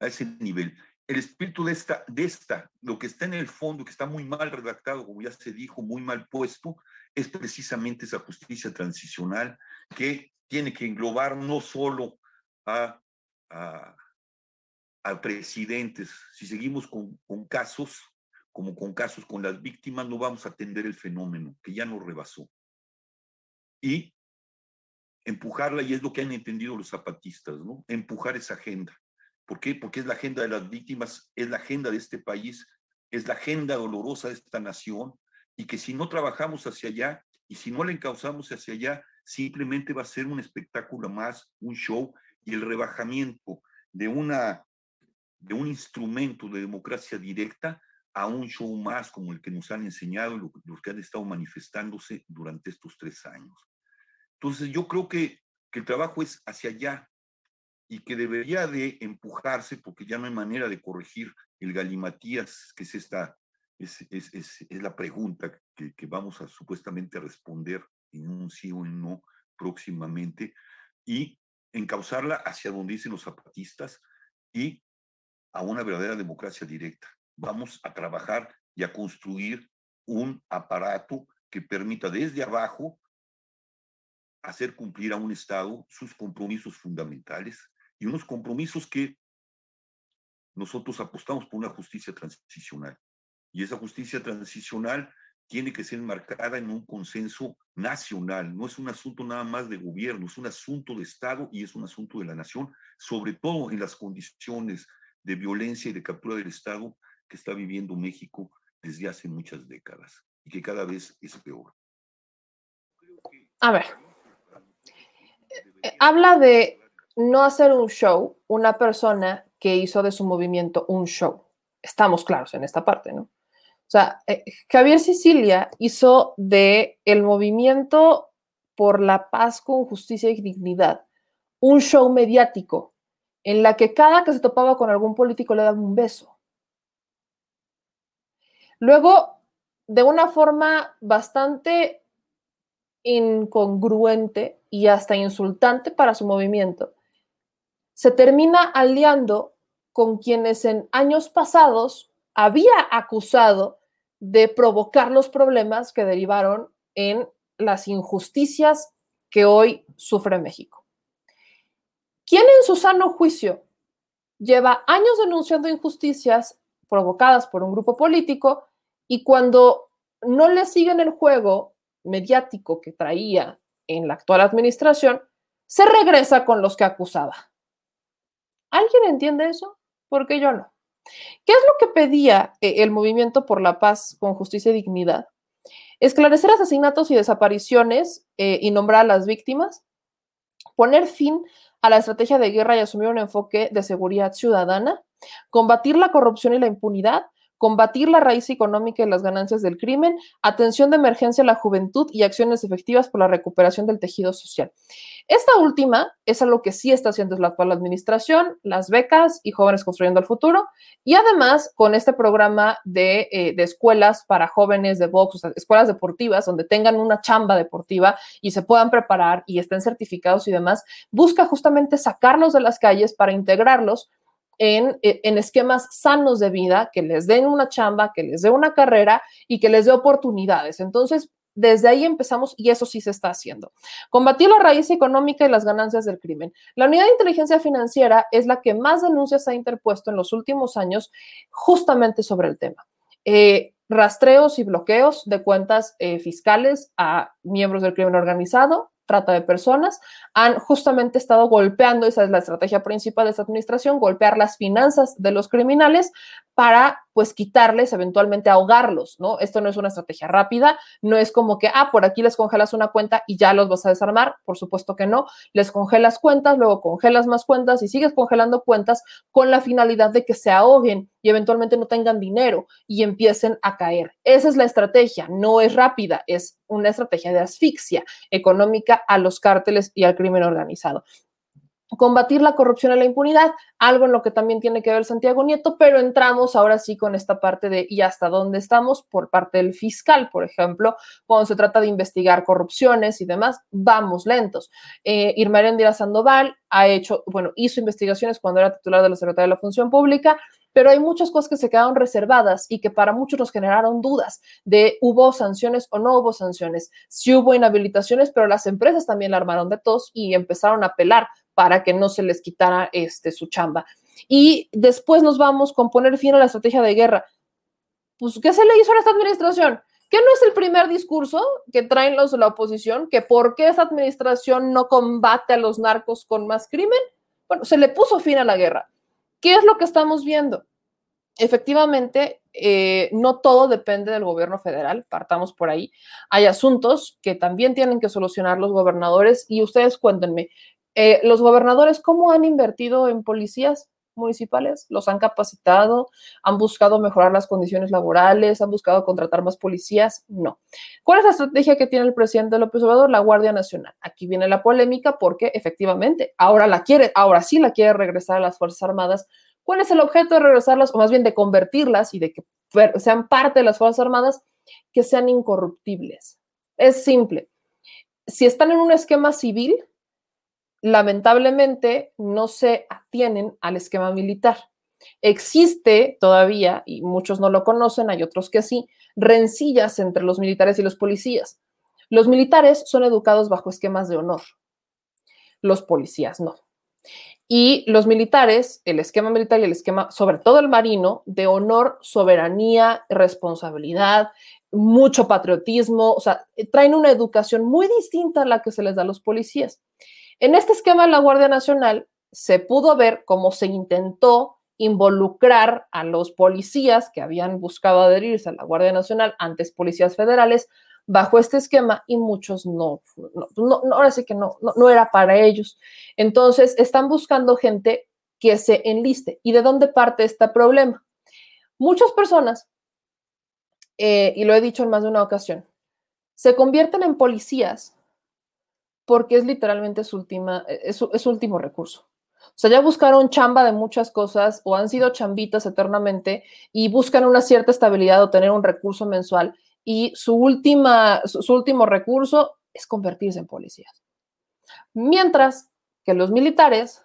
A ese nivel. El espíritu de esta, de esta, lo que está en el fondo, que está muy mal redactado, como ya se dijo, muy mal puesto, es precisamente esa justicia transicional que tiene que englobar no solo a, a, presidentes, si seguimos con, con casos, como con casos con las víctimas, no vamos a atender el fenómeno que ya nos rebasó. Y empujarla, y es lo que han entendido los zapatistas, ¿no? Empujar esa agenda. ¿Por qué? Porque es la agenda de las víctimas, es la agenda de este país, es la agenda dolorosa de esta nación, y que si no trabajamos hacia allá y si no la encauzamos hacia allá, simplemente va a ser un espectáculo más, un show, y el rebajamiento de, una, de un instrumento de democracia directa a un show más como el que nos han enseñado los que han estado manifestándose durante estos tres años. Entonces yo creo que, que el trabajo es hacia allá y que debería de empujarse porque ya no hay manera de corregir el galimatías, que es esta, es, es, es, es la pregunta que, que, vamos a supuestamente responder en un sí o en no próximamente y encauzarla hacia donde dicen los zapatistas y a una verdadera democracia directa. Vamos a trabajar y a construir un aparato que permita desde abajo hacer cumplir a un Estado sus compromisos fundamentales y unos compromisos que nosotros apostamos por una justicia transicional. Y esa justicia transicional tiene que ser marcada en un consenso nacional. No es un asunto nada más de gobierno, es un asunto de Estado y es un asunto de la nación, sobre todo en las condiciones de violencia y de captura del Estado que está viviendo México desde hace muchas décadas y que cada vez es peor. A ver, eh, habla de no hacer un show una persona que hizo de su movimiento un show. Estamos claros en esta parte, ¿no? O sea, eh, Javier Sicilia hizo de el movimiento por la paz con justicia y dignidad un show mediático en la que cada que se topaba con algún político le daba un beso. Luego, de una forma bastante incongruente y hasta insultante para su movimiento, se termina aliando con quienes en años pasados había acusado de provocar los problemas que derivaron en las injusticias que hoy sufre México. ¿Quién en su sano juicio lleva años denunciando injusticias provocadas por un grupo político y cuando no le siguen el juego mediático que traía en la actual administración, se regresa con los que acusaba. ¿Alguien entiende eso? Porque yo no. ¿Qué es lo que pedía eh, el movimiento por la paz con justicia y dignidad? Esclarecer asesinatos y desapariciones eh, y nombrar a las víctimas, poner fin a la estrategia de guerra y asumir un enfoque de seguridad ciudadana, combatir la corrupción y la impunidad, combatir la raíz económica y las ganancias del crimen, atención de emergencia a la juventud y acciones efectivas por la recuperación del tejido social. Esta última es algo que sí está haciendo la actual administración, las becas y jóvenes construyendo el futuro, y además con este programa de, eh, de escuelas para jóvenes de box, escuelas deportivas donde tengan una chamba deportiva y se puedan preparar y estén certificados y demás, busca justamente sacarlos de las calles para integrarlos en, eh, en, esquemas sanos de vida, que les den una chamba, que les dé una carrera y que les dé oportunidades. Entonces, desde ahí empezamos y eso sí se está haciendo. Combatir la raíz económica y las ganancias del crimen. La unidad de inteligencia financiera es la que más denuncias ha interpuesto en los últimos años justamente sobre el tema. Eh, rastreos y bloqueos de cuentas eh, fiscales a miembros del crimen organizado, trata de personas, han justamente estado golpeando, esa es la estrategia principal de esta administración, golpear las finanzas de los criminales para pues quitarles, eventualmente ahogarlos, ¿no? Esto no es una estrategia rápida, no es como que, ah, por aquí les congelas una cuenta y ya los vas a desarmar, por supuesto que no, les congelas cuentas, luego congelas más cuentas y sigues congelando cuentas con la finalidad de que se ahoguen y eventualmente no tengan dinero y empiecen a caer. Esa es la estrategia, no es rápida, es una estrategia de asfixia económica a los cárteles y al crimen organizado combatir la corrupción y la impunidad, algo en lo que también tiene que ver Santiago Nieto, pero entramos ahora sí con esta parte de y hasta dónde estamos por parte del fiscal, por ejemplo, cuando se trata de investigar corrupciones y demás, vamos lentos. Eh, Irma Sandoval ha hecho, bueno, hizo investigaciones cuando era titular de la Secretaría de la Función Pública, pero hay muchas cosas que se quedaron reservadas y que para muchos nos generaron dudas de hubo sanciones o no hubo sanciones, si hubo inhabilitaciones, pero las empresas también la armaron de tos y empezaron a apelar para que no se les quitara este, su chamba. Y después nos vamos con poner fin a la estrategia de guerra. Pues, ¿qué se le hizo a esta administración? ¿Qué no es el primer discurso que traen los de la oposición? ¿Que por qué esta administración no combate a los narcos con más crimen? Bueno, se le puso fin a la guerra. ¿Qué es lo que estamos viendo? Efectivamente, eh, no todo depende del gobierno federal, partamos por ahí. Hay asuntos que también tienen que solucionar los gobernadores y ustedes cuéntenme, eh, los gobernadores, ¿cómo han invertido en policías municipales? ¿Los han capacitado? ¿Han buscado mejorar las condiciones laborales? ¿Han buscado contratar más policías? No. ¿Cuál es la estrategia que tiene el presidente López Obrador? La Guardia Nacional. Aquí viene la polémica porque efectivamente ahora la quiere, ahora sí la quiere regresar a las Fuerzas Armadas. ¿Cuál es el objeto de regresarlas o más bien de convertirlas y de que sean parte de las Fuerzas Armadas? Que sean incorruptibles. Es simple. Si están en un esquema civil, lamentablemente no se atienen al esquema militar. Existe todavía, y muchos no lo conocen, hay otros que sí, rencillas entre los militares y los policías. Los militares son educados bajo esquemas de honor, los policías no. Y los militares, el esquema militar y el esquema, sobre todo el marino, de honor, soberanía, responsabilidad, mucho patriotismo, o sea, traen una educación muy distinta a la que se les da a los policías. En este esquema de la Guardia Nacional se pudo ver cómo se intentó involucrar a los policías que habían buscado adherirse a la Guardia Nacional, antes policías federales, bajo este esquema y muchos no, no, ahora sí que no, no, era para ellos. Entonces, están buscando gente que se enliste. ¿Y de dónde parte este problema? Muchas personas, eh, y lo he dicho en más de una ocasión, se convierten en policías porque es literalmente su, última, e, es su, último recurso. O sea, ya buscaron chamba de muchas cosas o han sido chambitas eternamente y buscan una cierta estabilidad o tener un recurso mensual y su, última, su, último recurso es convertirse en policías. Mientras que los militares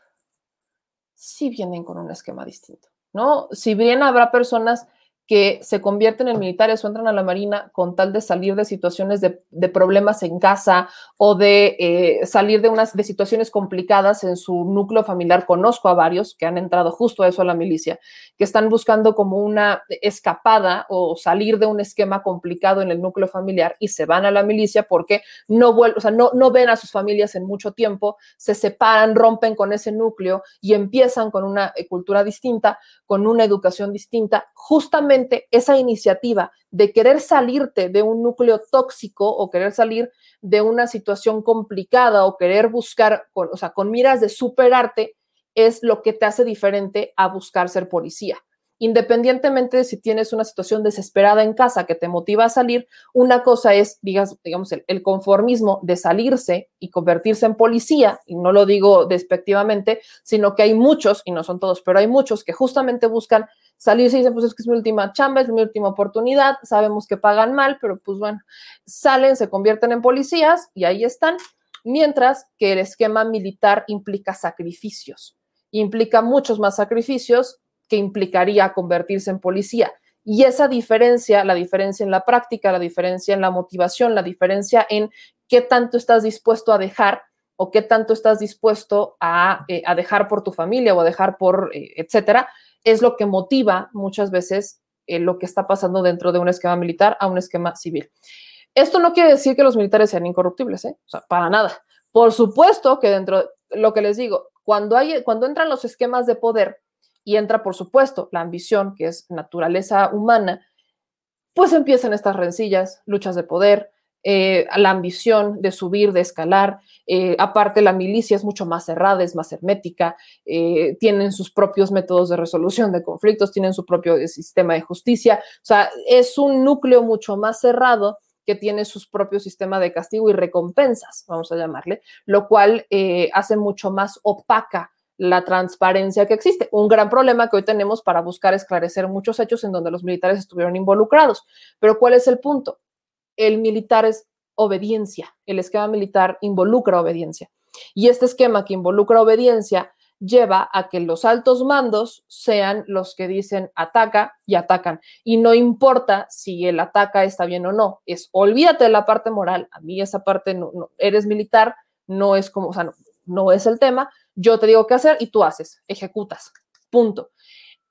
sí vienen con un esquema distinto, ¿no? Si bien habrá personas que se convierten en militares o entran a la Marina con tal de salir de situaciones de, problemas en casa o de eh, salir de unas de situaciones complicadas en su núcleo familiar. Conozco a varios que han entrado justo a eso a la milicia, que están buscando como una escapada o salir de un esquema complicado en el núcleo familiar y se van a la milicia porque no, o sea, no, no ven a sus familias en mucho tiempo, se separan, rompen con ese núcleo y empiezan con una eh, cultura distinta, con una educación distinta, justamente esa iniciativa de querer salirte de un núcleo tóxico o querer salir de una situación complicada o querer buscar, o sea, con miras de superarte, es lo que te hace diferente a buscar ser policía independientemente de si tienes una situación desesperada en casa que te motiva a salir, una cosa es, digamos, el, conformismo de salirse y convertirse en policía, y no lo digo despectivamente, sino que hay muchos, y no son todos, pero hay muchos que justamente buscan salirse y dicen, pues es que es mi última chamba, es mi última oportunidad, sabemos que pagan mal, pero pues bueno, salen, se convierten en policías y ahí están, mientras que el esquema militar implica sacrificios, implica muchos más sacrificios que implicaría convertirse en policía. Y esa diferencia, la diferencia en la práctica, la diferencia en la motivación, la diferencia en qué tanto estás dispuesto a dejar o qué tanto estás dispuesto a, eh, a dejar por tu familia o a dejar por, eh, etcétera, es lo que motiva muchas veces eh, lo que está pasando dentro de un esquema militar a un esquema civil. Esto no quiere decir que los militares sean incorruptibles, o sea, para nada. Por supuesto que dentro, lo que les digo, cuando, hay, cuando entran los esquemas de poder y entra, por supuesto, la ambición, que es naturaleza humana, pues empiezan estas rencillas, luchas de poder, eh, la ambición de subir, de escalar. Eh, aparte, la milicia es mucho más cerrada, es más hermética, eh, tienen sus propios métodos de resolución de conflictos, tienen su propio sistema de justicia. O sea, es un núcleo mucho más cerrado que tiene sus propios sistemas de castigo y recompensas, vamos a llamarle, lo cual hace mucho más opaca la transparencia que existe. Un gran problema que hoy tenemos para buscar esclarecer muchos hechos en donde los militares estuvieron involucrados. Pero ¿cuál es el punto? el militar es obediencia, el esquema militar involucra obediencia. Y este esquema que involucra obediencia lleva a que los altos mandos sean los que dicen ataca y atacan. Y no importa si el ataca está bien o no, es olvídate de la parte moral, a mí esa parte no, eres militar, no es como, o sea, no, no es el tema, yo te digo qué hacer y tú haces, ejecutas, punto.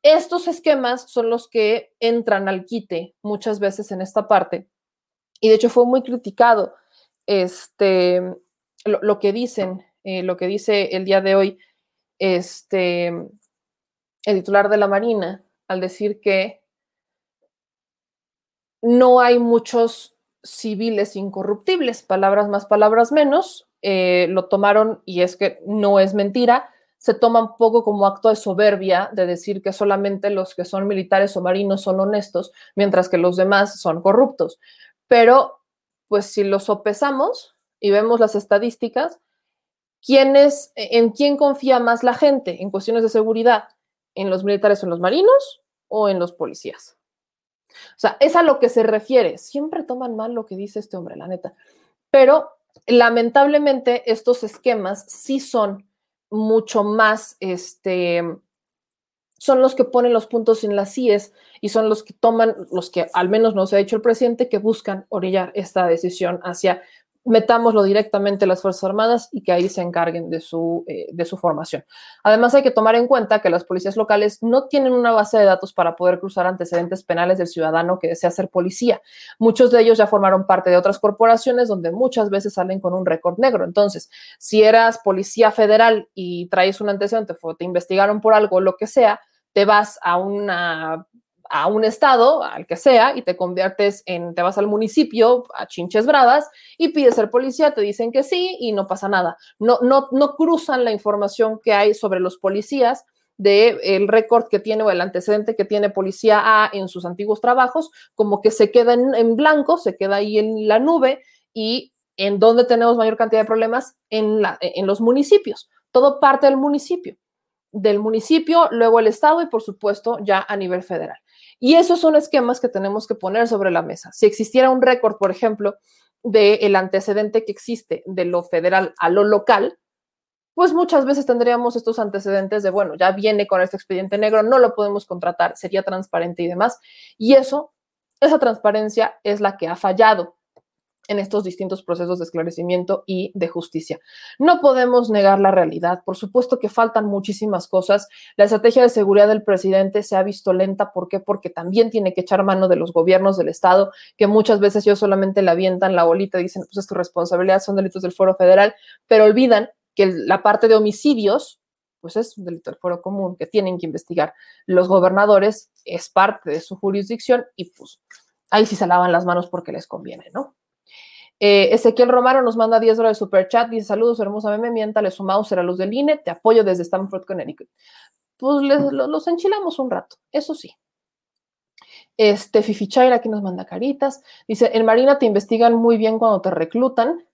Estos esquemas son los que entran al quite muchas veces en esta parte y de hecho fue muy criticado este, lo, que dicen, eh, lo que dice el día de hoy este, el titular de la Marina al decir que no hay muchos civiles incorruptibles, palabras más, palabras menos, eh, lo tomaron y es que no es mentira, se toma un poco como acto de soberbia de decir que solamente los que son militares o marinos son honestos, mientras que los demás son corruptos. Pero, pues si lo sopesamos y vemos las estadísticas, ¿quién es, ¿en quién confía más la gente en cuestiones de seguridad? ¿En los militares o en los marinos o en los policías? O sea, es a lo que se refiere. Siempre toman mal lo que dice este hombre, la neta. Pero lamentablemente estos esquemas sí son mucho más este, son los que ponen los puntos en las CIES y son los que toman, los que al menos nos ha dicho el presidente, que buscan orillar esta decisión hacia metámoslo directamente a las Fuerzas Armadas y que ahí se encarguen de su, eh, de su formación. Además, hay que tomar en cuenta que las policías locales no tienen una base de datos para poder cruzar antecedentes penales del ciudadano que desea ser policía. Muchos de ellos ya formaron parte de otras corporaciones donde muchas veces salen con un récord negro. Entonces, si eras policía federal y traes un antecedente, te investigaron por algo, lo que sea, te vas a una a un estado, al que sea, y te conviertes en, te vas al municipio, a Chinches Bravas, y pides ser policía, te dicen que sí y no pasa nada. No, no, no cruzan la información que hay sobre los policías del el récord que tiene o el antecedente que tiene policía A en sus antiguos trabajos, como que se queda en, en blanco, se queda ahí en la nube y en dónde tenemos mayor cantidad de problemas en, la, en los municipios. Todo parte del municipio del municipio, luego el Estado y por supuesto ya a nivel federal. Y esos son esquemas que tenemos que poner sobre la mesa. Si existiera un récord, por ejemplo, del antecedente que existe de lo federal a lo local, pues muchas veces tendríamos estos antecedentes de, bueno, ya viene con este expediente negro, no lo podemos contratar, sería transparente y demás. Y eso, esa transparencia es la que ha fallado en estos distintos procesos de esclarecimiento y de justicia. No podemos negar la realidad. Por supuesto que faltan muchísimas cosas. La estrategia de seguridad del presidente se ha visto lenta. ¿Por qué? Porque también tiene que echar mano de los gobiernos del Estado, que muchas veces ellos solamente le avientan la bolita y dicen, pues es tu responsabilidad, son delitos del foro federal, pero olvidan que la parte de homicidios, pues es un delito del foro común que tienen que investigar los gobernadores, es parte de su jurisdicción y pues ahí sí se lavan las manos porque les conviene, ¿no? Eh, Ezequiel Romero nos manda 10 dólares de super chat, dice saludos, hermosa meme, miéntale su mouse a luz del INE, te apoyo desde Stanford, Connecticut. Pues los enchilamos un rato, eso sí. Este, Fifi Chaira aquí nos manda caritas. Dice, en Marina te investigan muy bien cuando te reclutan.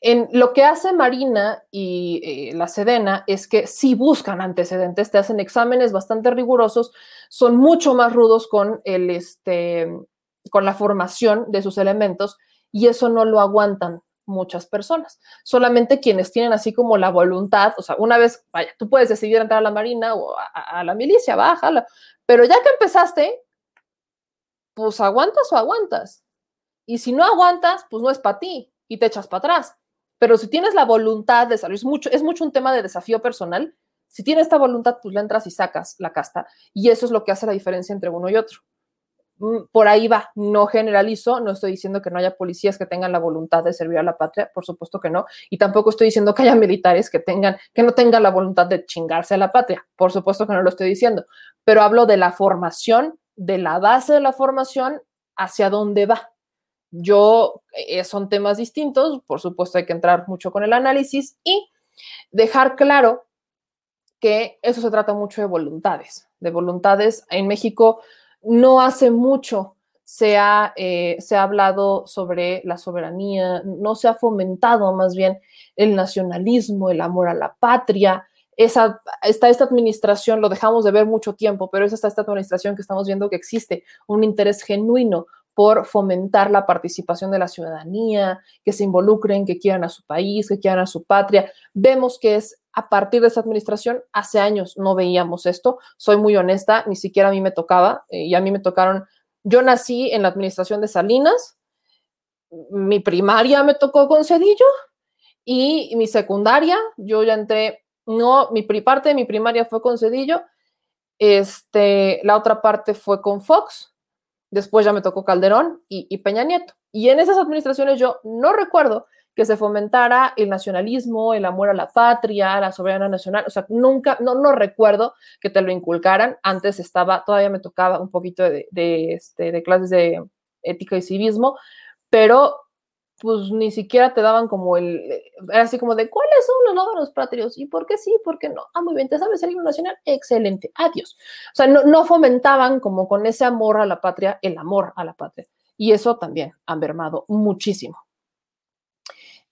En lo que hace Marina y eh, la Sedena es que si buscan antecedentes, te hacen exámenes bastante rigurosos, son mucho más rudos con el, este, con la formación de sus elementos y eso no lo aguantan muchas personas. Solamente quienes tienen así como la voluntad, o sea, una vez, vaya, tú puedes decidir entrar a la Marina o a, la milicia, bájala, pero ya que empezaste, pues aguantas o aguantas. Y si no aguantas, pues no es para ti y te echas para atrás. Pero si tienes la voluntad de salir, es mucho, es mucho un tema de desafío personal. Si tienes esta voluntad, pues le entras y sacas la casta. Y eso es lo que hace la diferencia entre uno y otro. Mm, por ahí va, no generalizo, no estoy diciendo que no haya policías que tengan la voluntad de servir a la patria, por supuesto que no, y tampoco estoy diciendo que haya militares que tengan, que no tengan la voluntad de chingarse a la patria, por supuesto que no lo estoy diciendo, pero hablo de la formación, de la base de la formación hacia dónde va. Yo, eh, son temas distintos, por supuesto hay que entrar mucho con el análisis y dejar claro que eso se trata mucho de voluntades, de voluntades en México no hace mucho se ha, eh, se ha hablado sobre la soberanía, no se ha fomentado más bien el nacionalismo, el amor a la patria. Esa, está esta administración, lo dejamos de ver mucho tiempo, pero es esta administración que estamos viendo que existe un interés genuino por fomentar la participación de la ciudadanía, que se involucren, que quieran a su país, que quieran a su patria. Vemos que es a partir de esa administración, hace años no veíamos esto, soy muy honesta, ni siquiera a mí me tocaba, eh, y a mí me tocaron, yo nací en la administración de Salinas, mi primaria me tocó con Cedillo y mi secundaria, yo ya entré, no, mi parte de mi primaria fue con Cedillo, este, la otra parte fue con Fox, después ya me tocó Calderón y, Peña Nieto. Y en esas administraciones yo no recuerdo que se fomentara el nacionalismo, el amor a la patria, la soberanía nacional. O sea, nunca, no, no recuerdo que te lo inculcaran. Antes estaba, todavía me tocaba un poquito de, este, de clases de ética y civismo, pero pues ni siquiera te daban como el, era así como de, ¿cuáles son los logros patrios? ¿Y por qué sí? ¿Por qué no? Ah, muy bien, ¿te sabes el himno nacional? Excelente, adiós. O sea, no, no fomentaban como con ese amor a la patria, el amor a la patria. Y eso también han mermado muchísimo.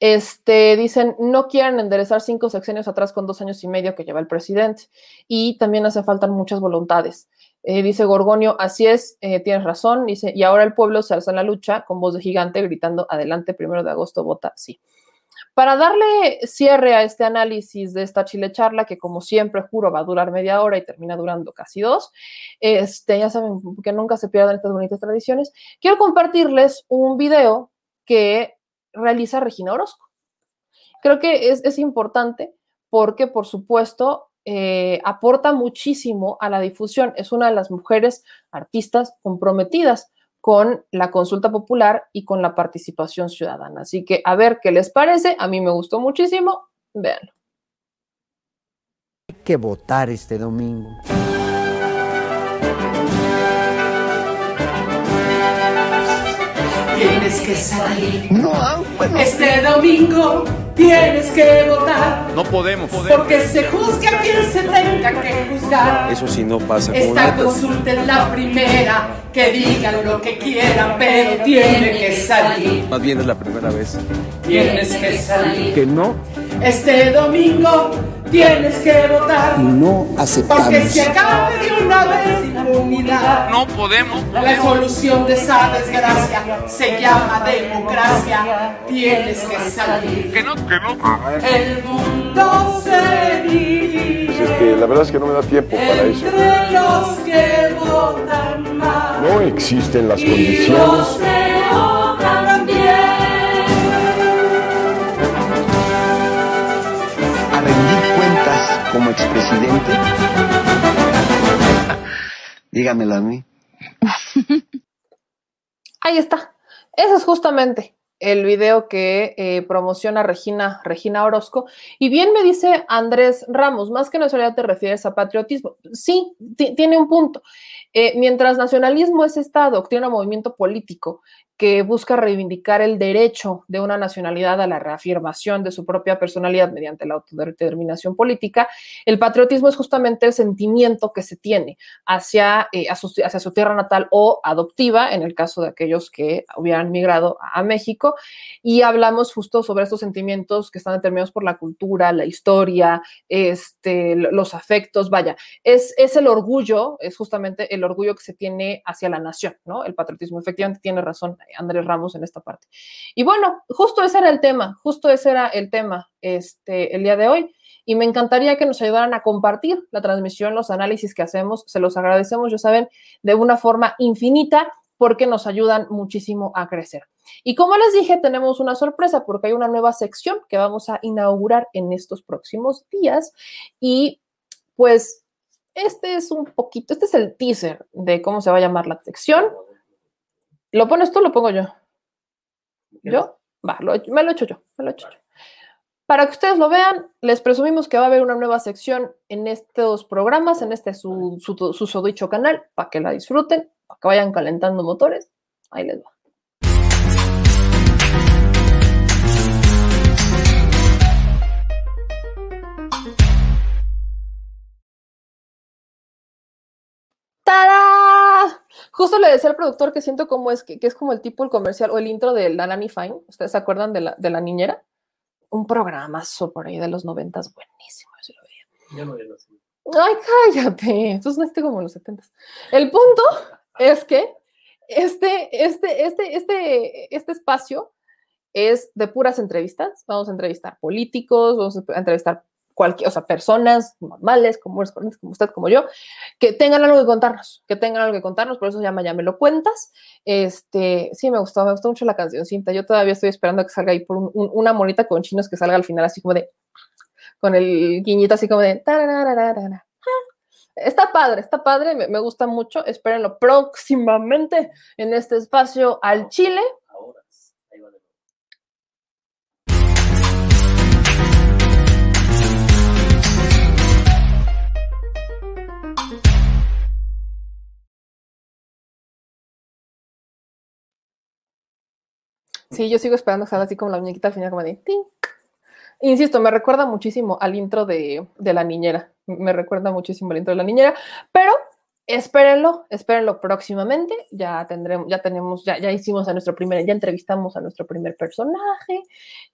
Este, dicen, no quieren enderezar cinco sexenios atrás con dos años y medio que lleva el presidente. Y también hace falta muchas voluntades. Eh, dice Gorgonio, así es, eh, tienes razón. Dice, y ahora el pueblo se alza en la lucha con voz de gigante gritando, adelante, primero de agosto, vota sí. Para darle cierre a este análisis de esta chile charla, que como siempre juro va a durar media hora y termina durando casi dos, este, ya saben que nunca se pierdan estas bonitas tradiciones, quiero compartirles un video que realiza Regina Orozco. Creo que es, es importante porque, por supuesto, eh, aporta muchísimo a la difusión. Es una de las mujeres artistas comprometidas con la consulta popular y con la participación ciudadana. Así que a ver qué les parece. A mí me gustó muchísimo. Vean. Hay que votar este domingo. Tienes que salir. No, bueno. Este domingo tienes que votar. No podemos. Porque se juzga a quien se tenga que juzgar. Eso sí no pasa con Esta consulta es la primera. Que digan lo que quieran, pero tiene que salir. Más bien es la primera vez. Tienes que salir. Que no. Este domingo tienes que votar. No aceptamos. Porque se acabe de una vez impunidad. No podemos. La solución de esa desgracia se llama democracia. Tienes que salir. Que no, que no. El mundo se divide. Es que la verdad es que no me da tiempo para eso. Entre los que votan mal. No existen las y condiciones. Como expresidente. *laughs* Dígamelo a mí. *laughs* Ahí está. Ese es justamente el video que eh, promociona Regina, Regina Orozco. Y bien me dice Andrés Ramos, más que nacionalidad te refieres a patriotismo. Sí, ti- tiene un punto. Eh, mientras nacionalismo es esta doctrina movimiento político que busca reivindicar el derecho de una nacionalidad a la reafirmación de su propia personalidad mediante la autodeterminación política, el patriotismo es justamente el sentimiento que se tiene hacia, eh, hacia su tierra natal o adoptiva, en el caso de aquellos que hubieran migrado a, México, y hablamos justo sobre estos sentimientos que están determinados por la cultura, la historia, este, lo- los afectos, vaya, es, es el orgullo, es justamente el orgullo que se tiene hacia la nación, ¿no? El patriotismo, efectivamente tiene razón Andrés Ramos en esta parte. Y bueno, justo ese era el tema, justo ese era el tema este, el día de hoy. Y me encantaría que nos ayudaran a compartir la transmisión, los análisis que hacemos. Se los agradecemos, ya saben, de una forma infinita. porque nos ayudan muchísimo a crecer. Y como les dije, tenemos una sorpresa porque hay una nueva sección que vamos a inaugurar en estos próximos días y pues este es un poquito, este es el teaser de cómo se va a llamar la sección. ¿Lo pones tú o lo pongo yo? ¿Yo? Va, lo, me lo he hecho yo, me lo he hecho yo. Para que ustedes lo vean, les presumimos que va a haber una nueva sección en estos programas, en este su, su, su sodicho canal, para que la disfruten, para que vayan calentando motores. Ahí les va. ¡Tada! Justo le decía al productor que siento como es que, que, es como el tipo el comercial o el intro de la Nanny Fine. ¿Ustedes se acuerdan de la, de la niñera? Un programazo por ahí de los noventas, buenísimo. Yo lo veía. Ya no así. Ay, cállate. Entonces no esté como en los setentas. El punto es que este, este, este, este, este espacio es de puras entrevistas. Vamos a entrevistar políticos, vamos a entrevistar cualquier, o sea, personas normales, como, usted, como yo, que tengan algo que contarnos, que tengan algo que contarnos, por eso se llama Ya me lo cuentas. Este, sí, me gustó, me gustó mucho la cancioncita. Yo todavía estoy esperando que salga ahí por un, un, una monita con chinos que salga al final así como de, con el guiñito así como de, Está padre, está padre, me, me, gusta mucho. Espérenlo próximamente en este espacio al Chile. Sí, yo sigo esperando que salga así como la muñequita al final, como de ¡ting! Insisto, me recuerda muchísimo al intro de, de, la niñera. Me recuerda muchísimo al intro de la niñera, pero espérenlo, espérenlo próximamente. Ya tendremos, ya tenemos, ya, ya hicimos a nuestro primer, ya entrevistamos a nuestro primer personaje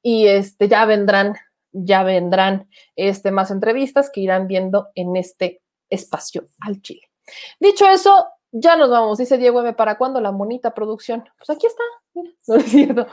y este ya vendrán, ya vendrán este más entrevistas que irán viendo en este espacio al Chile. Dicho eso, ya nos vamos, dice Diego M. ¿Para cuándo la monita producción? Pues aquí está, mira, no es cierto.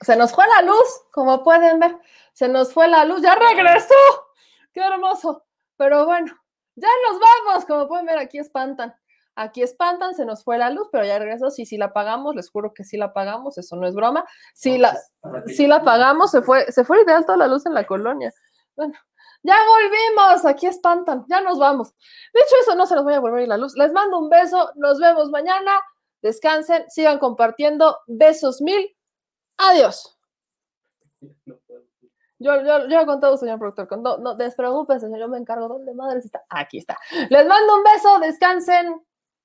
Se nos fue la luz, como pueden ver. Se nos fue la luz, ya regresó. Qué hermoso. Pero bueno, ya nos vamos. Como pueden ver, aquí espantan. Aquí espantan, se nos fue la luz, pero ya regresó. Sí, sí la pagamos, les juro que sí la pagamos, eso no es broma. Sí la, sí la pagamos, se fue, se fue ideal toda la luz en la colonia. Bueno, ya volvimos, aquí espantan, ya nos vamos. De hecho, eso no se nos vaya a volver la luz. Les mando un beso, nos vemos mañana. Descansen, sigan compartiendo. Besos mil. Adiós. Yo, yo, yo he contado, señor productor. No, no despreocúpense, yo me encargo. ¿Dónde madres está? Aquí está. Les mando un beso, descansen.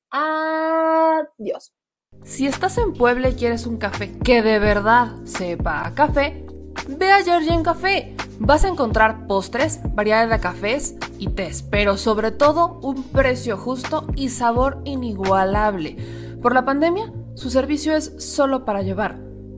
Adiós. Si estás en Puebla y quieres un café que de verdad sepa a café, ve a Georgian Café. Vas a encontrar postres, variedad de cafés y tés, pero sobre todo un precio justo y sabor inigualable. Por la pandemia, su servicio es solo para llevar